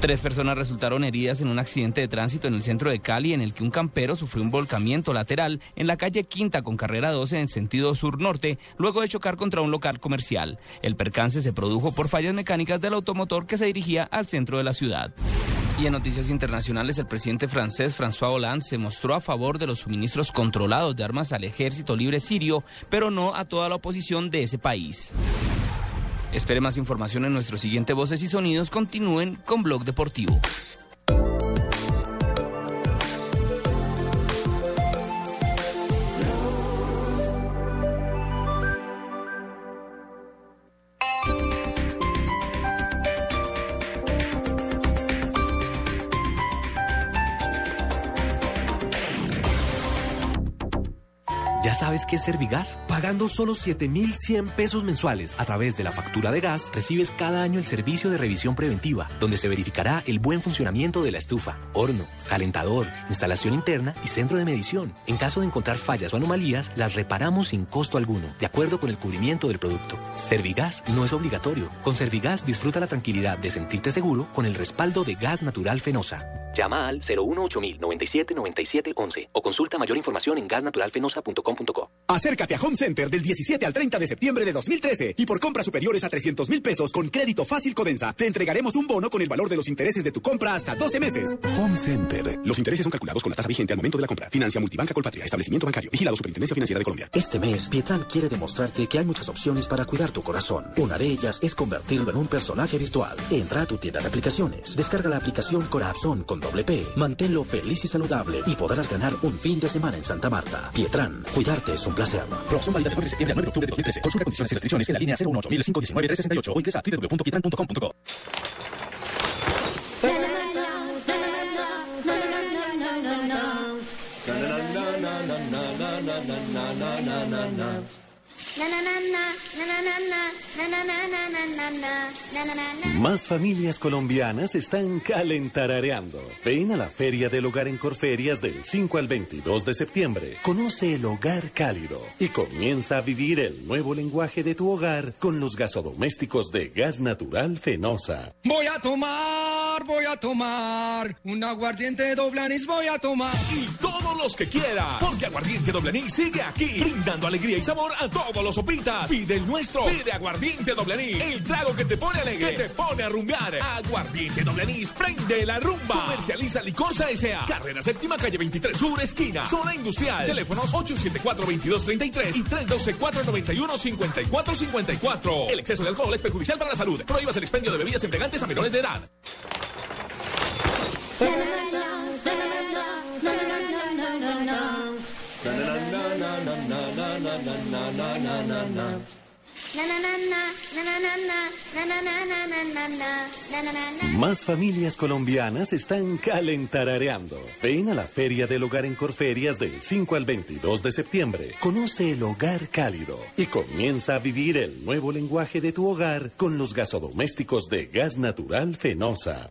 Tres personas resultaron heridas en un accidente de tránsito en el centro de Cali en el que un campero sufrió un volcamiento lateral en la calle Quinta con carrera 12 en sentido sur-norte luego de chocar contra un local comercial. El percance se produjo por fallas mecánicas del automotor que se dirigía al centro de la ciudad. Y en noticias internacionales, el presidente francés François Hollande se mostró a favor de los suministros controlados de armas al ejército libre sirio, pero no a toda la oposición de ese país. Espere más información en nuestro siguiente Voces y Sonidos. Continúen con Blog Deportivo. Sabes qué es Servigas? Pagando solo 7,100 pesos mensuales a través de la factura de gas, recibes cada año el servicio de revisión preventiva, donde se verificará el buen funcionamiento de la estufa, horno, calentador, instalación interna y centro de medición. En caso de encontrar fallas o anomalías, las reparamos sin costo alguno, de acuerdo con el cubrimiento del producto. Servigas no es obligatorio. Con Servigas disfruta la tranquilidad de sentirte seguro con el respaldo de gas natural Fenosa. Llama al 018000 97 97 11 o consulta mayor información en gasnaturalfenosa.com.co. Acércate a Home Center del 17 al 30 de septiembre de 2013 y por compras superiores a 300 mil pesos con crédito fácil Codensa, te entregaremos un bono con el valor de los intereses de tu compra hasta 12 meses. Home Center. Los intereses son calculados con la tasa vigente al momento de la compra. Financia Multibanca Colpatria. Establecimiento bancario. Vigilado Superintendencia Financiera de Colombia. Este mes, Pietran quiere demostrarte que hay muchas opciones para cuidar tu corazón. Una de ellas es convertirlo en un personaje virtual. Entra a tu tienda de aplicaciones, descarga la aplicación Corazón con doble P, manténlo feliz y saludable y podrás ganar un fin de semana en Santa Marta. Pietran, cuidarte es un placer. Promoción válida del 9 de septiembre al 9 de octubre de 2013. Consulta condiciones y restricciones en la línea 018 519 368 o ingresa a www.pietran.com.co. Más familias colombianas están calentarareando. Ven a la Feria del Hogar en Corferias del 5 al 22 de septiembre. Conoce el hogar cálido y comienza a vivir el nuevo lenguaje de tu hogar con los gasodomésticos de gas natural Fenosa. Voy a tomar, voy a tomar un aguardiente doble anís, voy a tomar. Y todos los que quiera, porque Aguardiente Doble Anís sigue aquí, brindando alegría y sabor a todos los sopitas. Pide el nuestro, pide Aguardiente Doble Anís, el trago que te pone alegre, que te pone a rumbear. Aguardiente Doble Anís, prende la rumba. Comercializa Licorsa S.A. Carrera Séptima, calle 23 Sur, esquina, zona industrial. Teléfonos 874-2233 y 312-491-5454. El exceso de alcohol es perjudicial para la salud. Prohíbas el expendio de bebidas embriagantes a menores de edad. Más familias colombianas están calentarareando. Ven a la Feria del Hogar en Corferias del 5 al 22 de septiembre. Conoce el hogar cálido y comienza a vivir el nuevo lenguaje de tu hogar con los gasodomésticos de gas natural Fenosa.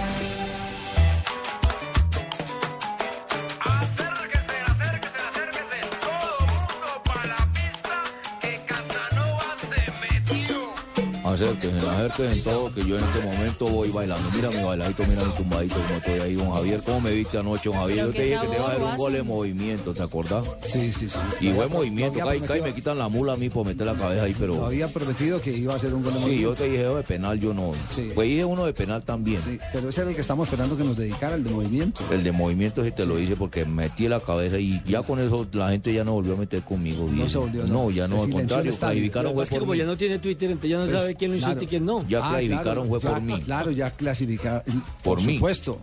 Acérquense, acérquense todo, que yo en este momento voy bailando. Mira mi bailadito, mira mi tumbadito, como estoy ahí, don Javier. ¿Cómo me viste anoche, don Javier? Pero Yo te dije que te iba a hacer un gol de movimiento, ¿te acordás? Sí, sí, sí. Y buen movimiento, había cae, cae, me quitan la mula a mí por meter la cabeza ahí, pero... Había prometido que iba a hacer un gol de Sí, movimiento. yo te dije de penal, yo no. Pues dije uno de penal también. Sí, pero ese era el que estamos esperando que nos dedicara, el de movimiento. El de movimiento sí te lo hice porque metí la cabeza y ya con eso la gente ya no volvió a meter conmigo. bien. se volvió, No, no. ya no, al contrario, fue Es que como ya no tiene Twitter, entonces ya no Pues, sabe quién lo insulta y quién no. Ya Ah, clasificaron claro, fue ya, por mí. Claro, ya clasificaron. Por mí. supuesto.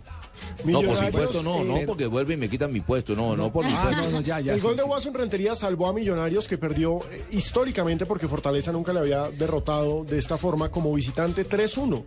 No, por supuesto no, no, eh, porque vuelve y me quitan mi puesto, no, no por mi Ah, puesto. no, no, ya, ya. el sí, gol de sí. Watson Rentería salvó a Millonarios que perdió eh, históricamente porque Fortaleza nunca le había derrotado de esta forma como visitante 3-1.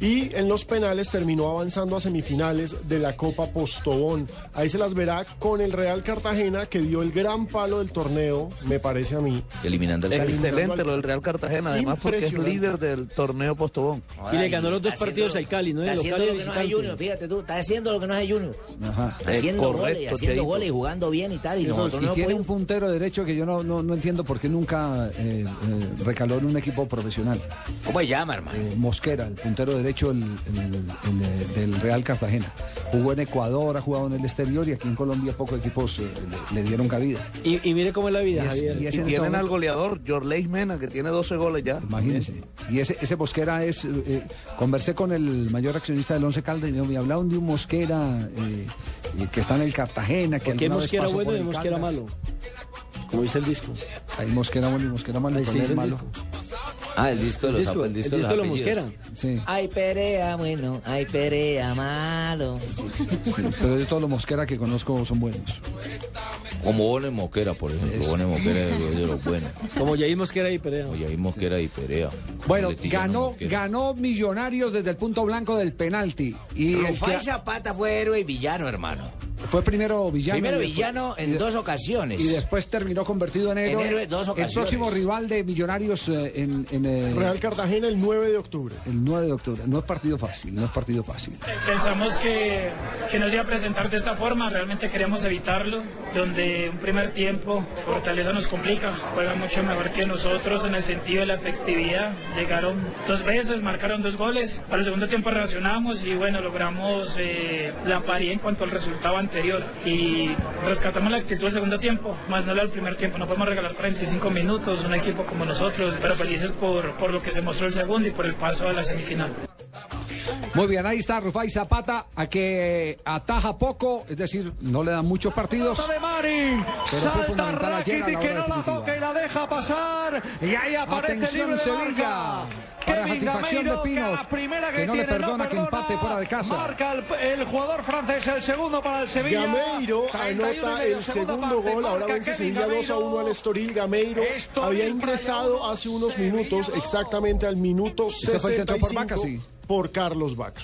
Y en los penales terminó avanzando a semifinales de la Copa Postobón. Ahí se las verá con el Real Cartagena que dio el gran palo del torneo, me parece a mí. Eliminando el. Excelente lo del Real Cartagena, además porque es líder del torneo Postobón. Y le ganó los dos partidos al Cali, ¿no? Está haciendo local y lo que no hace visitante. Junior, fíjate tú, está haciendo lo que no hace Junior. Ajá. Haciendo correcto, goles, haciendo goles y jugando bien y tal. Y nosotros y no tiene podemos- un puntero derecho que yo no, no, no entiendo por qué nunca eh, eh, recaló en un equipo profesional. ¿Cómo se llama, hermano? Eh, Mosquera, el puntero derecho el- el- el- el, eh, del Real Cartagena. Jugó en Ecuador, ha jugado en el exterior y aquí en Colombia pocos equipos eh, le, le dieron cabida. Y, y mire cómo es la vida, Y es- Javier. y es Y en tienen al goleador, Jorleis Mena, que tiene 12 goles ya. Imagínense. Y ese, ese Mosquera es. conversé con el mayor accionista del Once Caldas y me hablaron de un Mosquera eh, eh, que está en el Cartagena. Que ¿Qué alguna vez mosquera bueno por y el mosquera malo? Como dice el disco. Hay Mosquera bueno y Mosquera malo. Ahí ¿cuál es el malo? Ah, el disco de El los disco, el disco el de disco de los mosquera. Sí. Ay, Perea, bueno, ay, Perea, malo. Pero de todos los Mosquera que conozco son buenos. Como Bono Mosquera, por ejemplo. Bono Mosquera es de los buenos. Como Yair Mosquera y Perea. Oye, ahí Mosquera y Perea. Bueno, ganó, ganó Millonarios desde el punto blanco del penalti. Y el Rufai que Zapata fue héroe y villano, hermano. fue primero villano. Primero después- villano en dos ocasiones. Y después terminó convertido en héroe. héroe dos el ocasiones. próximo rival de Millonarios eh, en, en, eh, Real Cartagena el 9 de octubre. el 9 de octubre. No es partido fácil, no es partido fácil. Pensamos que, que nos iba a presentar de esta forma, realmente queríamos evitarlo, donde un primer tiempo Fortaleza nos complica, juega mucho mejor que nosotros en el sentido de la efectividad, llegaron dos veces, marcaron dos goles, para el segundo tiempo reaccionamos y bueno, logramos eh, la paridad en cuanto al resultado anterior y rescatamos la actitud del segundo tiempo, más no la del primer tiempo, no podemos regalar 45 minutos, un equipo como nosotros, pero felices por, por lo que se mostró el segundo y por el paso a la semifinal. Muy bien, ahí está Rufai Zapata, a que ataja poco, es decir, no le dan muchos partidos. Pero fue fundamental ayer a la hora definitiva. Atención Sevilla, marca. Para Kevin satisfacción de Pino, la primera que no le perdona que empate fuera de casa. Marca el, el jugador francés el segundo para el Sevilla. Gameiro 31 anota el segundo parte. gol, ahora vence Sevilla 2 a 1 al. Estoril. Gameiro Estoril había ingresado hace unos minutos, exactamente al minuto Ese fue el centro por Vaca, 65 sí. por Carlos Vaca.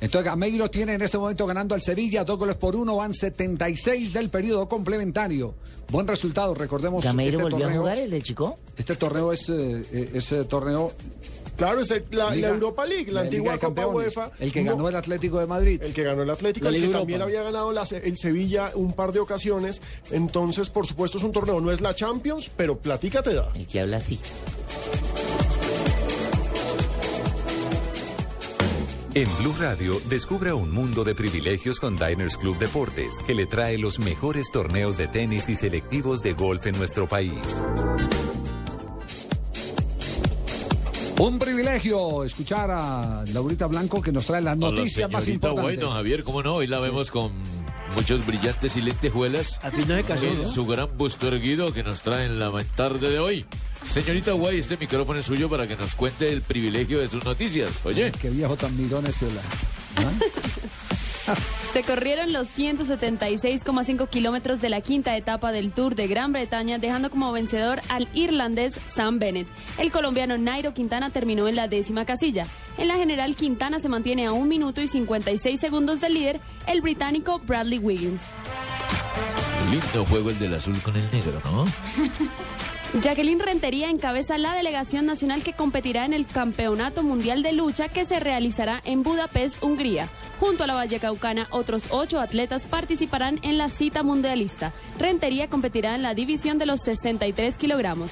Entonces Gameiro tiene en este momento ganando al Sevilla, dos goles por uno, van 76 del periodo complementario. Buen resultado, recordemos ¿Gameiro este volvió a torneo. jugar el de Chico? Este torneo es eh, eh, torneo Claro, es el- la, Europa League, la, antigua Copa UEFA. El que No, ganó el Atlético de Madrid. El que ganó el Atlético, el que también había ganado la- el Sevilla un par de ocasiones. Entonces, por supuesto, es un torneo, no es la Champions, pero platica te da. El que habla así. En Blue Radio, descubra un mundo de privilegios con Diners Club Deportes, que le trae los mejores torneos de tenis y selectivos de golf en nuestro país. Un privilegio escuchar a Laurita Blanco que nos trae las noticias más señorita importantes. Bueno, Javier, ¿cómo no? Hoy la vemos con muchos brillantes y lentejuelas. Al fin no se casó, En ¿no? su gran busto erguido que nos trae en la tarde de hoy. Señorita Guay, este micrófono es suyo para que nos cuente el privilegio de sus noticias. Oye. Qué viejo tan mirón este. La... Se corrieron los 176,5 kilómetros de la quinta etapa del Tour de Gran Bretaña, dejando como vencedor al irlandés Sam Bennett. El colombiano Nairo Quintana terminó en la décima casilla. En la general, Quintana se mantiene a un minuto y 56 segundos del líder, el británico Bradley Wiggins. Lindo juego el del azul con el negro, ¿no? Jacqueline Rentería encabeza la delegación nacional que competirá en el Campeonato Mundial de Lucha que se realizará en Budapest, Hungría. Junto a la Vallecaucana, otros ocho atletas participarán en la cita mundialista. Rentería competirá en la división de los 63 kilogramos.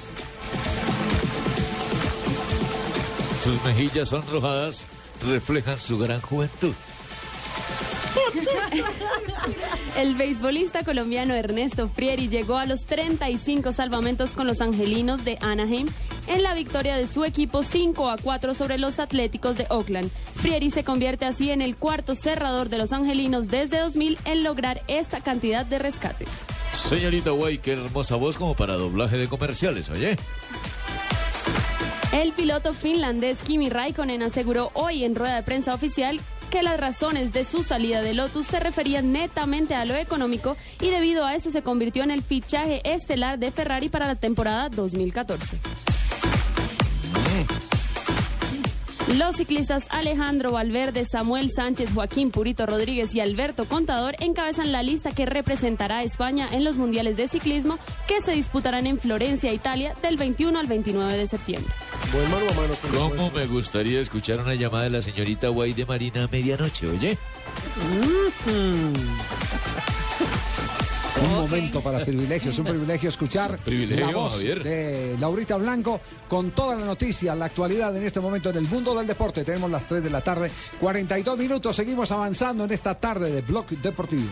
Sus mejillas sonrojadas reflejan su gran juventud. El beisbolista colombiano Ernesto Frieri llegó a los 35 salvamentos con los Angelinos de Anaheim en la victoria de su equipo 5 a 4 sobre los Atléticos de Oakland. Frieri se convierte así en el cuarto cerrador de los Angelinos desde 2000 en lograr esta cantidad de rescates. Señorita Guay, qué hermosa voz como para doblaje de comerciales, oye. El piloto finlandés Kimi Raikkonen aseguró hoy en rueda de prensa oficial que las razones de su salida de Lotus se referían netamente a lo económico y debido a eso se convirtió en el fichaje estelar de Ferrari para la temporada 2014. Los ciclistas Alejandro Valverde, Samuel Sánchez, Joaquín Purito Rodríguez y Alberto Contador encabezan la lista que representará a España en los Mundiales de Ciclismo que se disputarán en Florencia, Italia, del 21 al 29 de septiembre. Buen mano a mano con ¿Cómo me gustaría escuchar una llamada de la señorita Guay de Marina a medianoche, oye? Un momento para privilegios, un privilegio escuchar privilegio, la voz Javier. de Laurita Blanco con toda la noticia, la actualidad en este momento en el mundo del deporte. Tenemos las 3 de la tarde, 42 minutos, seguimos avanzando en esta tarde de Blog Deportivo.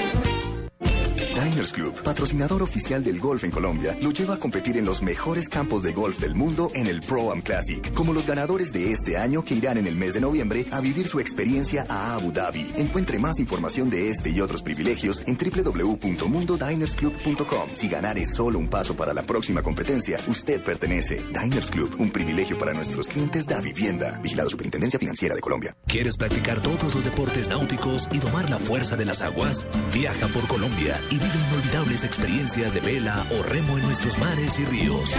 Diners Club, patrocinador oficial del golf en Colombia, lo lleva a competir en los mejores campos de golf del mundo en el Pro Am Classic, como los ganadores de este año que irán en el mes de noviembre a vivir su experiencia a Abu Dhabi. Encuentre más información de este y otros privilegios en www.mundodinersclub.com. Si ganar es solo un paso para la próxima competencia, usted pertenece. Diners Club, un privilegio para nuestros clientes da vivienda. Vigilado Superintendencia Financiera de Colombia. ¿Quieres practicar todos los deportes náuticos y domar la fuerza de las aguas? Viaja por Colombia y vive inolvidables experiencias de vela o remo en nuestros mares y ríos.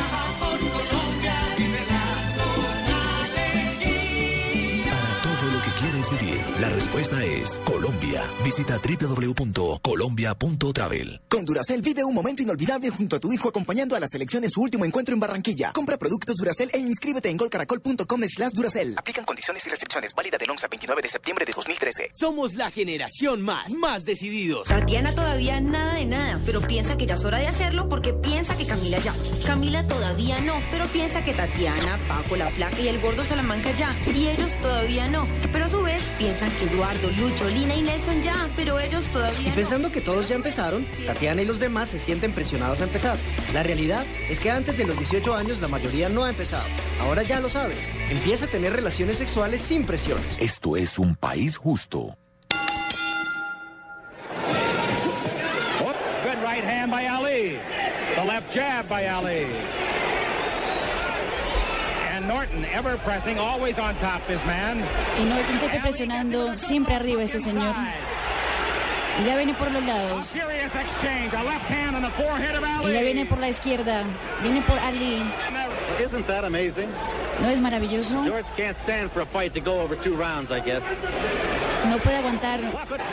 La respuesta es Colombia. Visita www.colombia.travel. Con Duracel vive un momento inolvidable junto a tu hijo acompañando a la selección en su último encuentro en Barranquilla. Compra productos Duracel e inscríbete en golcaracol.com slash Duracel. Aplican condiciones y restricciones. Válida del 11 al 29 de septiembre de 2013. Somos la generación más, más decididos. Tatiana todavía nada de nada, pero piensa que ya es hora de hacerlo porque piensa que Camila ya. Camila todavía no, pero piensa que Tatiana, Paco, la Flaca y el Gordo Salamanca ya. Y ellos todavía no. Pero a su vez piensan que Eduardo, Lucho, Lina y Nelson ya, pero ellos todavía Y no. pensando que todos ya empezaron, Tatiana y los demás se sienten presionados a empezar. La realidad es que antes de los 18 años la mayoría no ha empezado. Ahora ya lo sabes. Empieza a tener relaciones sexuales sin presiones. Esto es un país justo. Good right hand by Ali. The left jab by Ali. Y Norton siempre presionando, siempre arriba este señor. Y ya viene por los lados. Furious exchange, a left hand on the forehead of Ali. Ella viene por la izquierda. Viene por Ali. Isn't that amazing? ¿No es maravilloso? George can't stand for a fight to go over two rounds, I guess. No puede aguantar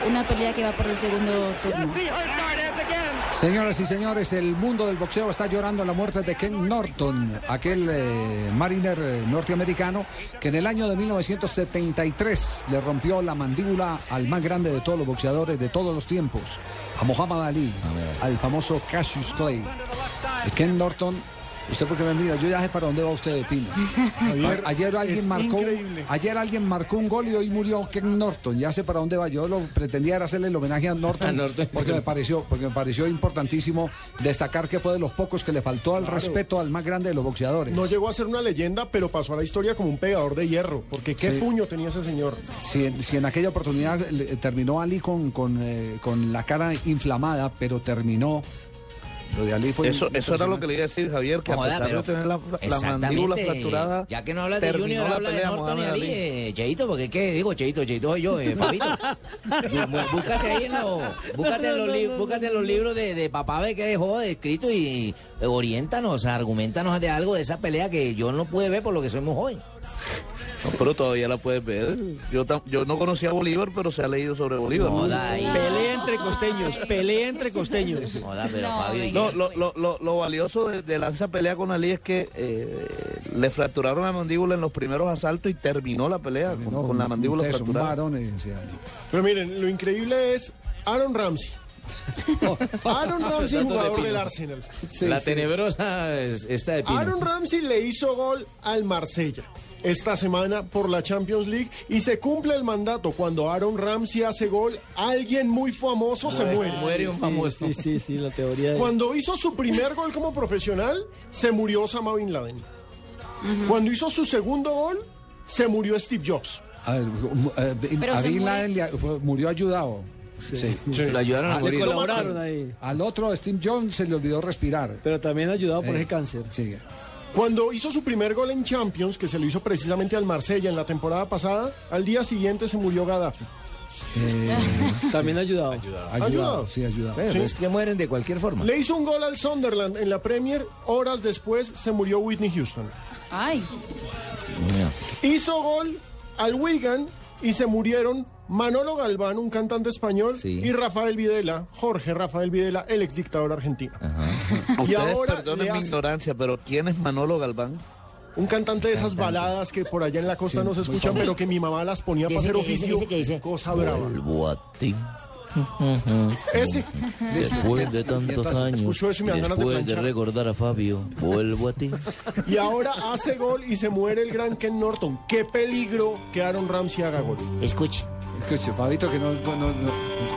una pelea que va por el segundo turno. Señoras y señores, el mundo del boxeo está llorando la muerte de Ken Norton, aquel eh, mariner eh, norteamericano que en el año de 1973 le rompió la mandíbula al más grande de todos los boxeadores de todos los tiempos, a Muhammad Ali, al famoso Cassius Clay. Ken Norton, ¿usted por qué me mira? Yo ya sé para dónde va usted, Pino. Javier, A- ayer alguien marcó, increíble. ayer alguien marcó un gol y hoy murió Ken Norton. Ya sé para dónde va. Yo lo pretendía era hacerle el homenaje a Norton, A Norton. porque me pareció, porque me pareció importantísimo destacar que fue de los pocos que le faltó al Claro. respeto al más grande de los boxeadores. No llegó a ser una leyenda, pero pasó a la historia como un pegador de hierro. Porque qué Sí. puño tenía ese señor. Si, en- si en aquella oportunidad le- terminó Ali con, con, eh, con la cara inflamada, pero terminó. Lo de Ali fue Eso, eso era lo que le iba a decir, Javier, que a Joda, pesar pero- de tener la, la mandíbula fracturada, Ya que no hablas de Junior, la habla de Norton y Ali, Ali. eh, Cheito, porque es que digo Cheito, Cheito soy yo, eh, Fabito. Búscate ahí en los, búscate en los, li- búscate en los libros de, de papá ve que dejó escrito y eh, oriéntanos, argumentanos de algo de esa pelea que yo no pude ver por lo que soy muy joven. No, pero todavía la puedes ver. Yo, tam- yo no conocía a Bolívar, pero se ha leído sobre Bolívar. ¿no? Pelea entre costeños, pelea entre costeños. No, lo, lo, lo, lo valioso de, de esa pelea con Ali es que eh, le fracturaron la mandíbula en los primeros asaltos y terminó la pelea con, con la mandíbula Es un fracturada. eh, decía Ali. Pero miren, lo increíble es Aaron Ramsey. Aaron Ramsey, de jugador Pino. del Arsenal. la tenebrosa es- esta de Pino. Aaron Ramsey le hizo gol al Marsella esta semana por la Champions League y se cumple el mandato. Cuando Aaron Ramsey hace gol, alguien muy famoso se muere. Sí, sí, sí, la teoría de... Cuando hizo su primer gol como profesional, se murió Osama Bin Laden. Cuando hizo su segundo gol, se murió Steve Jobs. A ver, a Bin muere- Laden le- fue- murió ayudado. Sí. Le ayudaron a Ah, morir. colaboraron ahí. Al otro, Steve Jones, se le olvidó respirar. Pero también ayudado por Eh, ese cáncer. Sí. Cuando hizo su primer gol en Champions, que se lo hizo precisamente al Marsella en la temporada pasada, al día siguiente se murió Gaddafi. También ayudado. Ayudado. Sí, ayudado. Sí. que mueren de cualquier forma. Le hizo un gol al Sunderland en la Premier, horas después se murió Whitney Houston. Ay. Hizo gol al Wigan y se murieron Manolo Galván, un cantante español, y Rafael Videla, Jorge Rafael Videla, el ex dictador argentino. Y Ustedes ahora perdonen mi hace- ignorancia, pero ¿quién es Manolo Galván? Un cantante de esas baladas que por allá en la costa Sí, no se escuchan, pero que mi mamá las ponía para hacer oficio. que dice, Cosa brava. Vuelvo a ti. Ese. Después de tantos años, escucho eso y me dan ganas de después de, planchar. recordar a Fabio, vuelvo a ti. Y ahora hace gol y se muere el gran Ken Norton. Qué peligro que Aaron Ramsey haga gol. Escuche. Escuche, Fabito, que no, no- no-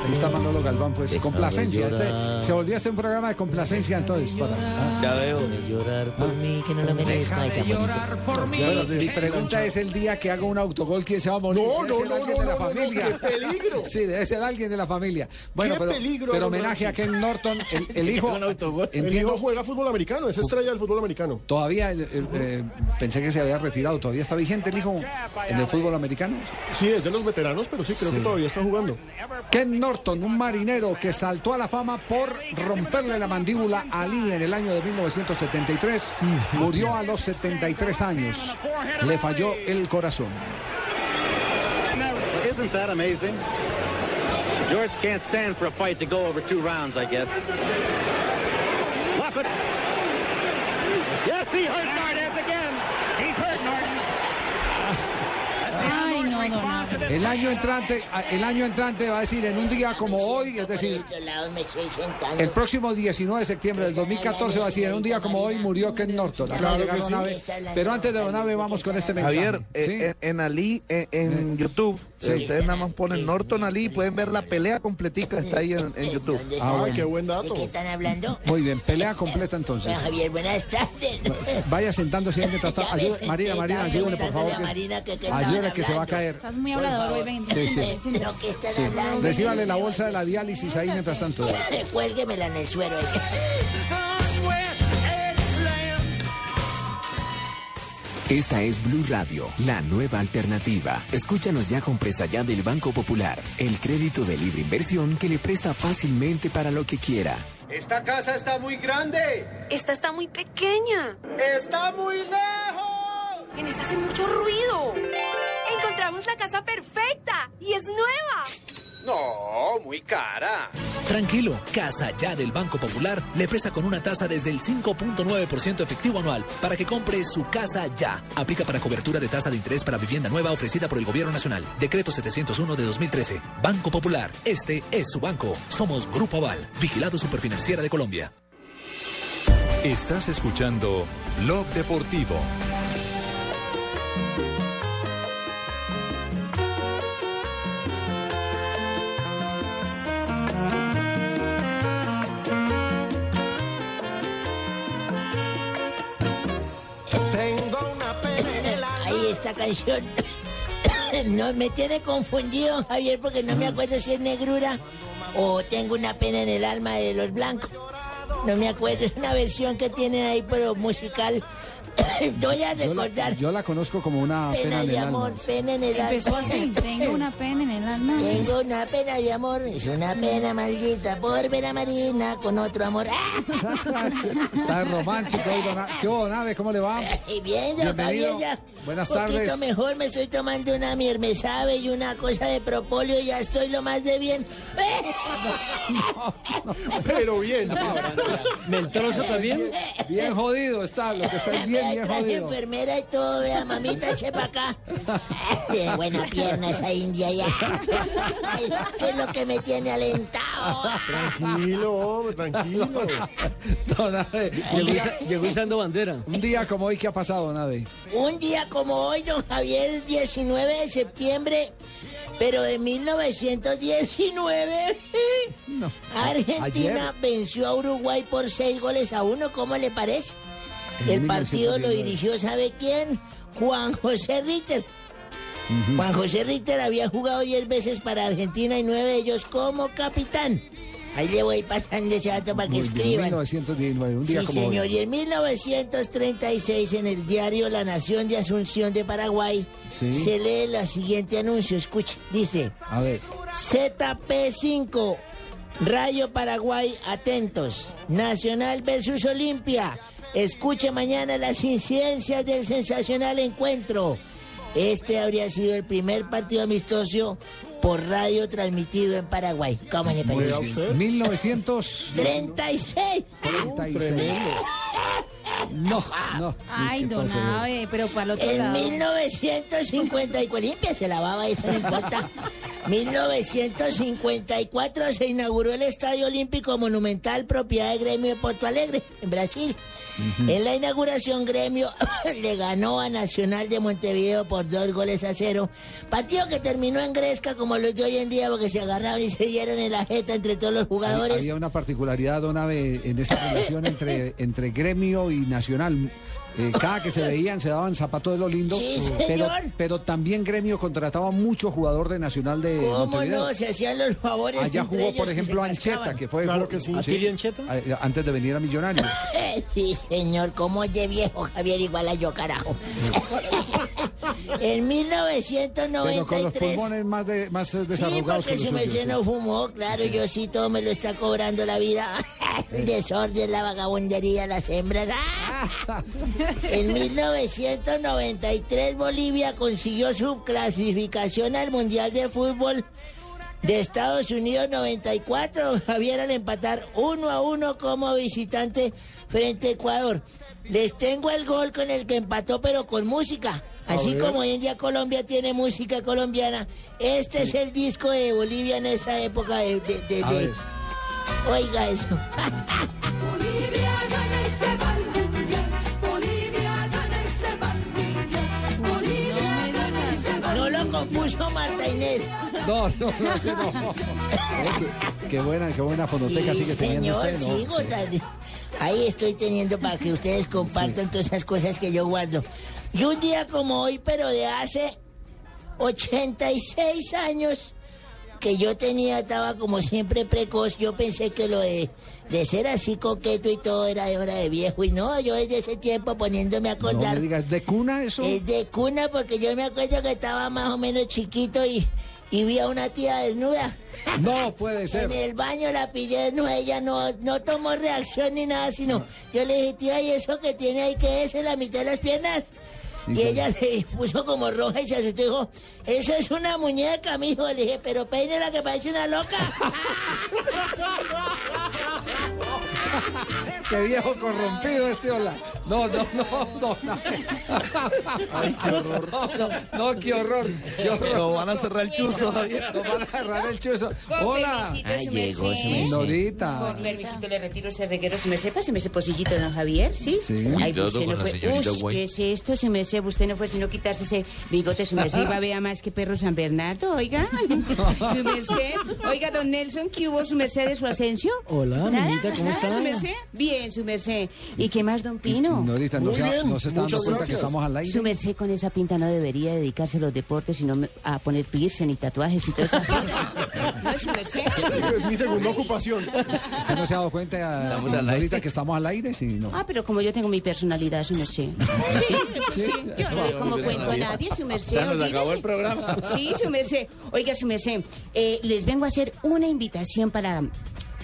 ahí está Manolo Galván, pues complacencia. Este, llorar. se volvió este un programa de complacencia entonces. Para, ah. Ya veo. llorar por mí, que no lo merezco. Ay, tan bonito. Bueno, mi pregunta es el día que haga un autogol, ¿quién se va a morir? No, Debe no, ser no, alguien no, de la no, no, familia. qué peligro. Sí, debe ser alguien de la familia. Bueno, Qué pero, peligro, pero homenaje a Ken Norton, el, el hijo. El Entiendo, hijo juega fútbol americano, es estrella del fútbol americano. todavía, el- el- eh, pensé que se había retirado, ¿todavía está vigente el hijo en el fútbol americano? Sí, es de los veteranos, pero sí, creo Sí. que todavía está jugando. Ken Norton, un marinero que saltó a la fama por romperle la mandíbula a Ali en el año de 1973, murió a los 73 años. Le falló el corazón. Isn't that amazing? George can't stand for a fight to go over two rounds, I guess. It. Yes, he hurt Nardes again. He's hurt Nardes. Ay, no, no, no. El año entrante, el año entrante va a decir en un día como hoy, es decir, el próximo 19 de septiembre del 2014 va a decir en un día como hoy murió Ken Norton. Claro que sí. Pero antes de Donave vamos con este mensaje. Javier, eh, ¿sí? en, en Ali, en, en YouTube, eh, ustedes nada más ponen Norton Ali, pueden ver la pelea completica, está ahí en, en YouTube. Ah, bueno. qué buen dato. ¿De qué están hablando? Muy bien, pelea completa entonces. Javier, buenas tardes. Vaya sentándose ahí mientras está. Senté, Marina, ayúdeme por favor. preguntándole a que- se va a caer. Estás muy hoy, ven. Sí, sí. ¿Pero qué están Sí. hablando? Recíbale la bolsa de la diálisis ahí mientras tanto. Cuélguemela en el suero. Esta es Blue Radio, la nueva alternativa. Escúchanos ya con presta ya del Banco Popular, el crédito de libre inversión que le presta fácilmente para lo que quiera. Esta casa está muy grande. Esta está muy pequeña. Está muy lejos. En esta hace mucho ruido. Encontramos la casa perfecta y es nueva. No, muy cara. Tranquilo, Casa Ya del Banco Popular le presta con una tasa desde el 5.9% efectivo anual para que compre su casa ya. Aplica para cobertura de tasa de interés para vivienda nueva ofrecida por el Gobierno Nacional. Decreto 701 de 2013. Banco Popular, este es su banco. Somos Grupo Aval, vigilado superfinanciera de Colombia. Estás escuchando Blog Deportivo. Canción. no me tiene confundido, Javier, porque no me acuerdo si es negrura o tengo una pena en el alma de los blancos. No me acuerdo, es una versión que tienen ahí, pero musical. Voy a Yo la, recordar. yo la conozco como una pena, Pena en de el amor, alma. pena en el alma. Empezó así, tengo una pena en el alma. Tengo una pena de amor, es una pena maldita por ver a Marina con otro amor. ¡Ah! Está romántico hoy, don A- ¿Qué hubo, Nave? ¿Cómo le va? Y bien, don Bienvenido. Javier, ya. Buenas Un poquito tardes. mejor, me estoy tomando una miermesabe y una cosa de propóleo y ya estoy lo más de bien. Pero bien. ¿Mentroso también? Bien jodido está, lo que está es bien, bien Traje jodido. enfermera y todo, vea, mamita, eche pa' acá. De buena pierna esa india ya. Ay, Eso es lo que me tiene alentado. Tranquilo, hombre, tranquilo. No, Nave, Llegó, día, iza- llegó izando bandera. un día como hoy, ¿qué ha pasado, Nave? Un día como hoy, don Javier, 19 de septiembre, pero de 1919, Argentina ayer. venció a Uruguay por seis goles a uno. ¿Cómo le parece? El partido lo 1919. dirigió, ¿sabe quién? Juan José Ritter. Juan José Richter había jugado 10 veces para Argentina y 9 de ellos como capitán. Ahí le voy pasando ese dato para que Muy bien, escriban. 1919, un día Sí, como hoy. señor, y en 1936 en el diario La Nación de Asunción de Paraguay Sí. se lee el siguiente anuncio, escuche, dice, A ver. ZP5, Rayo Paraguay, atentos, Nacional versus Olimpia, escuche mañana las incidencias del sensacional encuentro. Este habría sido el primer partido amistoso por radio transmitido en Paraguay. ¿Cómo le parece? 1936. 36. No, no. Ay, ¿Qué don pasó? Abe, pero para el otro En lado. 1954, limpia se lavaba, eso no importa. 1954 se inauguró el Estadio Olímpico Monumental, propiedad de Gremio de Porto Alegre, en Brasil. En la inauguración, Gremio le ganó a Nacional de Montevideo por dos goles a cero. Partido que terminó en Gresca, como los de hoy en día, porque se agarraron y se dieron en la jeta entre todos los jugadores. Había una particularidad, don Abe, en esta relación entre, entre gremio y nacional. Eh, cada que se veían se daban zapatos de lo lindo, Sí, pero, señor. pero también gremio contrataba mucho jugador de Nacional de ¿Cómo Montevideo. no? Se hacían los favores. Allá jugó, por ejemplo, Ancheta, que fue... Claro que sí. ¿Ah, ¿Atilio Eh, Antes de venir a Millonarios. Sí, señor, ¿cómo es de viejo Javier igual a yo, carajo? en Pero con los 1993... pulmones más, de, más eh, Sí, desarrollados porque su merced no fumó, claro, yo sí todo me lo está cobrando la vida. El desorden, la vagabundería, las hembras. ¡Ah! En 1993 Bolivia consiguió su clasificación al Mundial de Fútbol de Estados Unidos 94. Javier al empatar uno a uno como visitante frente a Ecuador. Les tengo el gol con el que empató, pero con música. Así como hoy en día Colombia tiene música colombiana, este es el disco de Bolivia en esa época de... de- de- de-. Oiga eso. No lo compuso Marta Inés. No, no, no, ese no. Qué- Qué buena, qué buena fonoteca Sí, sigue teniendo señor, usted, ¿no? sigo tan- Ahí estoy teniendo para que ustedes compartan todas esas cosas que yo guardo. Y un día como hoy, pero de hace 86 años, que yo tenía, estaba como siempre precoz, yo pensé que lo de, de ser así coqueto y todo era de hora de viejo. Y no, yo desde ese tiempo poniéndome a No acordar. me digas, ¿de cuna eso? Es de cuna porque yo me acuerdo que estaba más o menos chiquito y, y vi a una tía desnuda. No puede ser. En el baño la pillé desnuda, ella no, no tomó reacción ni nada, sino yo le dije, tía, ¿y eso que tiene ahí que es en la mitad de las piernas? Y ella se puso como roja y se asustó y dijo, eso es una muñeca, mijo. Le dije, pero peínela que parece una loca. Qué viejo corrompido este hola. No, no, no, no. no. Ay, qué horror. No, no, no, qué horror. qué horror. Lo van a cerrar el chuzo, Javier. Van a cerrar el chuzo. Hola. Ay, llegó merced. su merced. Norita. Con permisito le retiro ese reguero, si me sepa, si me ese pocillito, don Javier, ¿sí? Sí. Ay, Cuidado usted con no la fue. señorita Guay. ¿qué es esto? Si me usted no fue sino quitarse ese bigote, su merced iba a ver más que perro San Bernardo, oiga. Su merced. Oiga, don Nelson, ¿qué hubo su merced de su ascenso? Hola, niñita, ¿cómo está? su merced? Bien, su merced. ¿Y qué más, don Pino? No Muy se, bien, no se está dando cuenta gracias. que estamos al aire. Su merced con esa pinta no debería dedicarse a los deportes, sino a poner piercing y tatuajes y todo eso. No, su merced. Es mi segunda ocupación. ¿Usted no se ha dado cuenta, Norita, que estamos al aire? Sí, no. Ah, pero como yo tengo mi personalidad, su merced. Sí, sí, yo no le como cuento a nadie, su merced. Ya nos olvídese. acabó el programa. Sí, su merced. Oiga, su merced, eh, les vengo a hacer una invitación para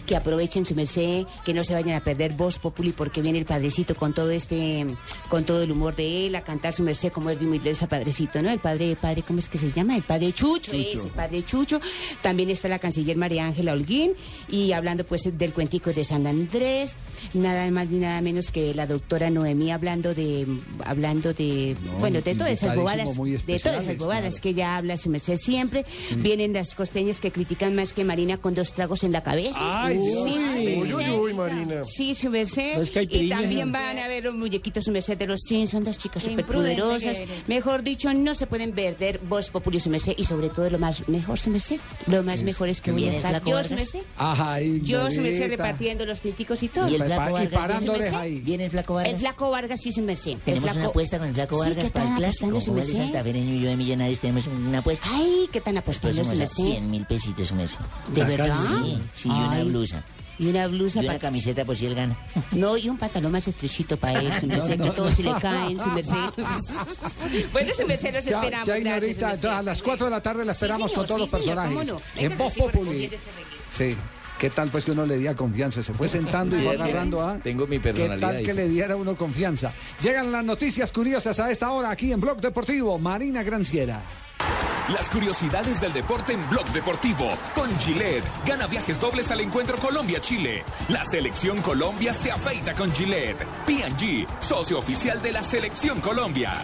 que aprovechen su merced, que no se vayan a perder Voz Populi porque viene el padrecito con todo este, con todo el humor de él, a cantar su merced como es de humildeza padrecito, ¿no? El padre, padre, ¿cómo es que se llama? El padre Chucho, Chucho. ese padre Chucho. También está la canciller María Ángela Holguín y hablando pues del cuentico de San Andrés, nada más ni nada menos que la doctora Noemí hablando de, hablando de, bueno, de todas esas bobadas, de todas esas bobadas claro. que ella habla, su merced siempre. Vienen las costeñas que critican más que Marina con dos tragos en la cabeza. Ay, Uy, merced. uy, uy, Marina. Sí, su merced. No es y también van a ver los muñequitos, su merced, de los Simpsons, las chicas superpoderosas. Mejor dicho, no se pueden perder Voz Populi, su merced, y sobre todo lo más mejor, su merced. Lo más Es- mejor es que ¿que voy a estar yo, su merced. Ajá, Yo, su merced, repartiendo los tinticos y todo. Y el Flaco Vargas. ¿Su merced? ahí. ¿Viene el Flaco Vargas? El Flaco Vargas, sí, su merced. Tenemos flaco- una apuesta con el Flaco Vargas ¿qué para el clásico. su Como de merced? Santa Fereño y yo de Millonarios tenemos una apuesta. Ay, ¿qué tan apostando, su próximos a merced? 100 mil pesitos, mes. ¿De verdad? Sí, sí, una Ay. Blusa. Y una blusa Y una para... camiseta por si él gana. No, y un pantalón más estrechito para él, su No, merced, no, que todos no. se le caen, su merced. bueno, su merced, los Ya, esperamos. ya, gracias, a las 4 de la tarde la esperamos Sí, con todos los sí, personajes. cómo no. Venga, en Voz Populi. Sí. ¿Qué tal pues que uno le diera confianza? Se fue sentando y sí. agarrando a... Tengo mi ¿Qué personalidad tal ahí. que le diera uno confianza? Llegan las noticias curiosas a esta hora aquí en Blog Deportivo. Marina Granciera. Las curiosidades del deporte en Blog Deportivo. Con Gillette. Gana viajes dobles al encuentro Colombia-Chile. La selección Colombia se afeita con Gillette. P&G, socio oficial de la selección Colombia.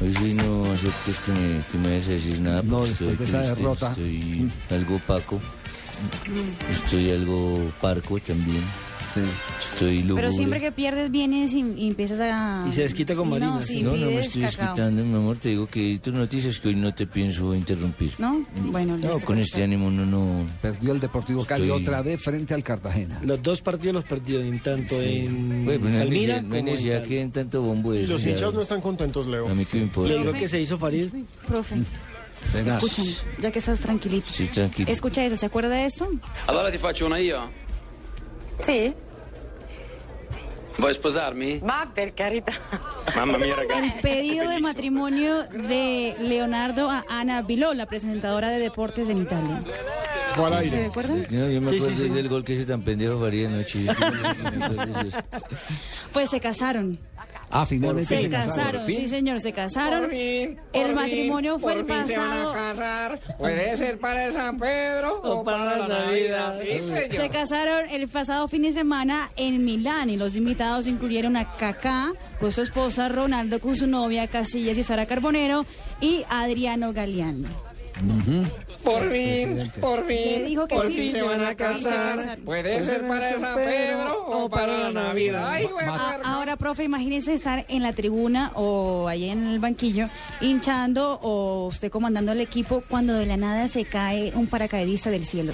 Hoy sí no aceptes que me, que me a decir nada. No, después estoy de esa triste, derrota. Estoy algo opaco. Estoy algo parco también. Estoy lúgubre. Pero siempre que pierdes vienes y, y empiezas a... Y se desquita con Marina, No, sí. sí, No, no me estoy cacao. desquitando, mi amor. Te digo que tus noticias que hoy no te pienso interrumpir. ¿No? Bueno, No, con este ánimo no, no. Perdió el Deportivo Cali Estoy- otra vez frente al Cartagena. Los dos partidos los perdió, en tanto en Bueno, pues no no hay necesidad Cali. que en tanto bombo Y eso. los hinchas no están contentos, Leo. A mí que me importa. Digo que se hizo Farid. Profe, Venga. escúchame, ya que estás tranquilito. Sí, tranquilo. Escucha eso, ¿se acuerda de esto? Allora ti faccio una io. Sì. Vuoi sposarmi? Ma per carità. Mamma mia, El pedido de matrimonio de Leonardo a Ana Biló, la presentadora de deportes en Italia. ¿Se acuerdan? No, yo me Sí, sí, acuerdo sí. del gol que ese tan pendejo faría anoche. Pues se casaron. Ah, finalmente Se casaron, sí señor, se casaron. El matrimonio fue el pasado. casar. Puede ser para San Pedro o, para, la Navidad. Sí, señor. Se casaron el pasado fin de semana en Milán y los invitados incluyeron a Kaká con su esposa, Ronaldo con su novia Casillas y Sara Carbonero y Adriano Galeano. Por fin, por fin. Le dijo que por sí. fin se van a casar. Puede ser para San Pedro o para la Navidad. Ay, güey, A- ahora, profe, imagínese estar en la tribuna o allí en el banquillo hinchando o usted comandando el equipo cuando de la nada se cae un paracaidista del cielo.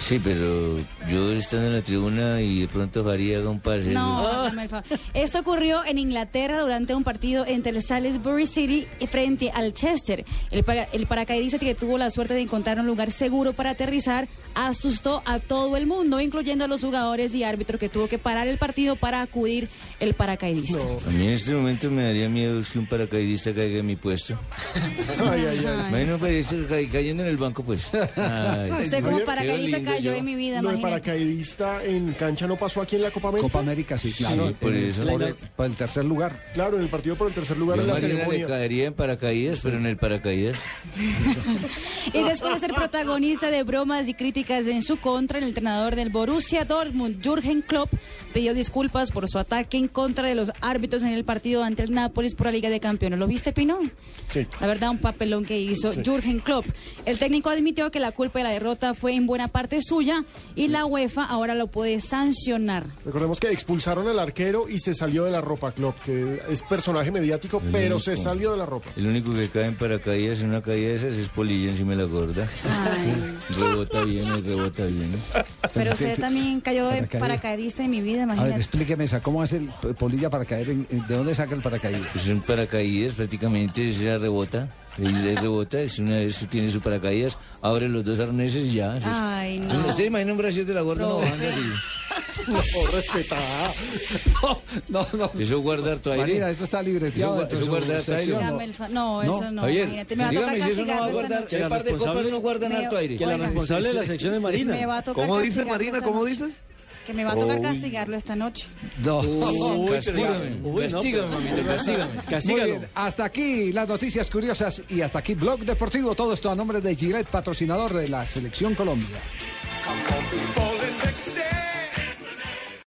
Sí, pero yo estando en la tribuna y de pronto Faría haga un pase. No, el favor. Esto ocurrió en Inglaterra durante un partido entre el Salisbury City frente al Chester. El, para- el paracaidista que tuvo la suerte de encontrar un lugar seguro para aterrizar asustó a todo el mundo, incluyendo a los jugadores y árbitros que tuvo que parar el partido para acudir el paracaidista. A mí en este momento me daría miedo que un paracaidista caiga en mi puesto. Ay, ay, ay. Bueno, pues eso, ca- cayendo en el banco, pues. Ay, Usted como paracaidista cayó yo. en mi vida, imagínate. Paracaidista en cancha no pasó aquí en la Copa América. Copa América, sí, claro. Sí, por En- eso. Por, el, por el tercer lugar. Claro, en el partido por el tercer lugar Yo en la le ceremonia. caería en paracaídas, pero en el paracaídas. Y después de ser protagonista de bromas y críticas en su contra, el entrenador del Borussia Dortmund, Jürgen Klopp, pidió disculpas por su ataque en contra de los árbitros en el partido ante el Nápoles por la Liga de Campeones. ¿Lo viste, Pino? Sí. La verdad, un papelón que hizo Sí. Jürgen Klopp. El técnico admitió que la culpa de la derrota fue en buena parte suya y la UEFA ahora lo puede sancionar. Recordemos que expulsaron al arquero y se salió de la ropa Klopp, que es personaje mediático, El pero único. se salió de la ropa. El único que cae en paracaídas en una caída de esas es Polilla encima de la gorda. Sí. Rebota bien, rebota bien. Pero usted también cayó de paracaidista en mi vida, A ver, imagínate. explíqueme esa, ¿cómo hace el polilla para caer? En, en- ¿De dónde saca el paracaídas? Pues un paracaídas prácticamente la rebota. De rebota es una vez tiene su paracaídas, abre los dos arneses y ya. Eso es- Ay, no. ¿Usted imagina un brasier de la gorda no bajando así? No, respetada. No, no. Eso guarda harto aire. Marina, eso está libreteado. Eso- eso su guarda harto aire. ¿no? No, No. eso no, Javier, imagínate. Me va a tocar dígame si eso no va a guardar. noche. El par de copas no guardan harto aire. Que la responsable de la sección es Marina. ¿Cómo dice castigarlo Marina? ¿Cómo dices? Que me va a tocar Uy. castigarlo esta noche. No. Uy, castígame, Uy, no, castígame, pero- castígame. Muy bien, hasta aquí las noticias curiosas y hasta aquí Blog Deportivo. Todo esto a nombre de Gillette, patrocinador de la Selección Colombia.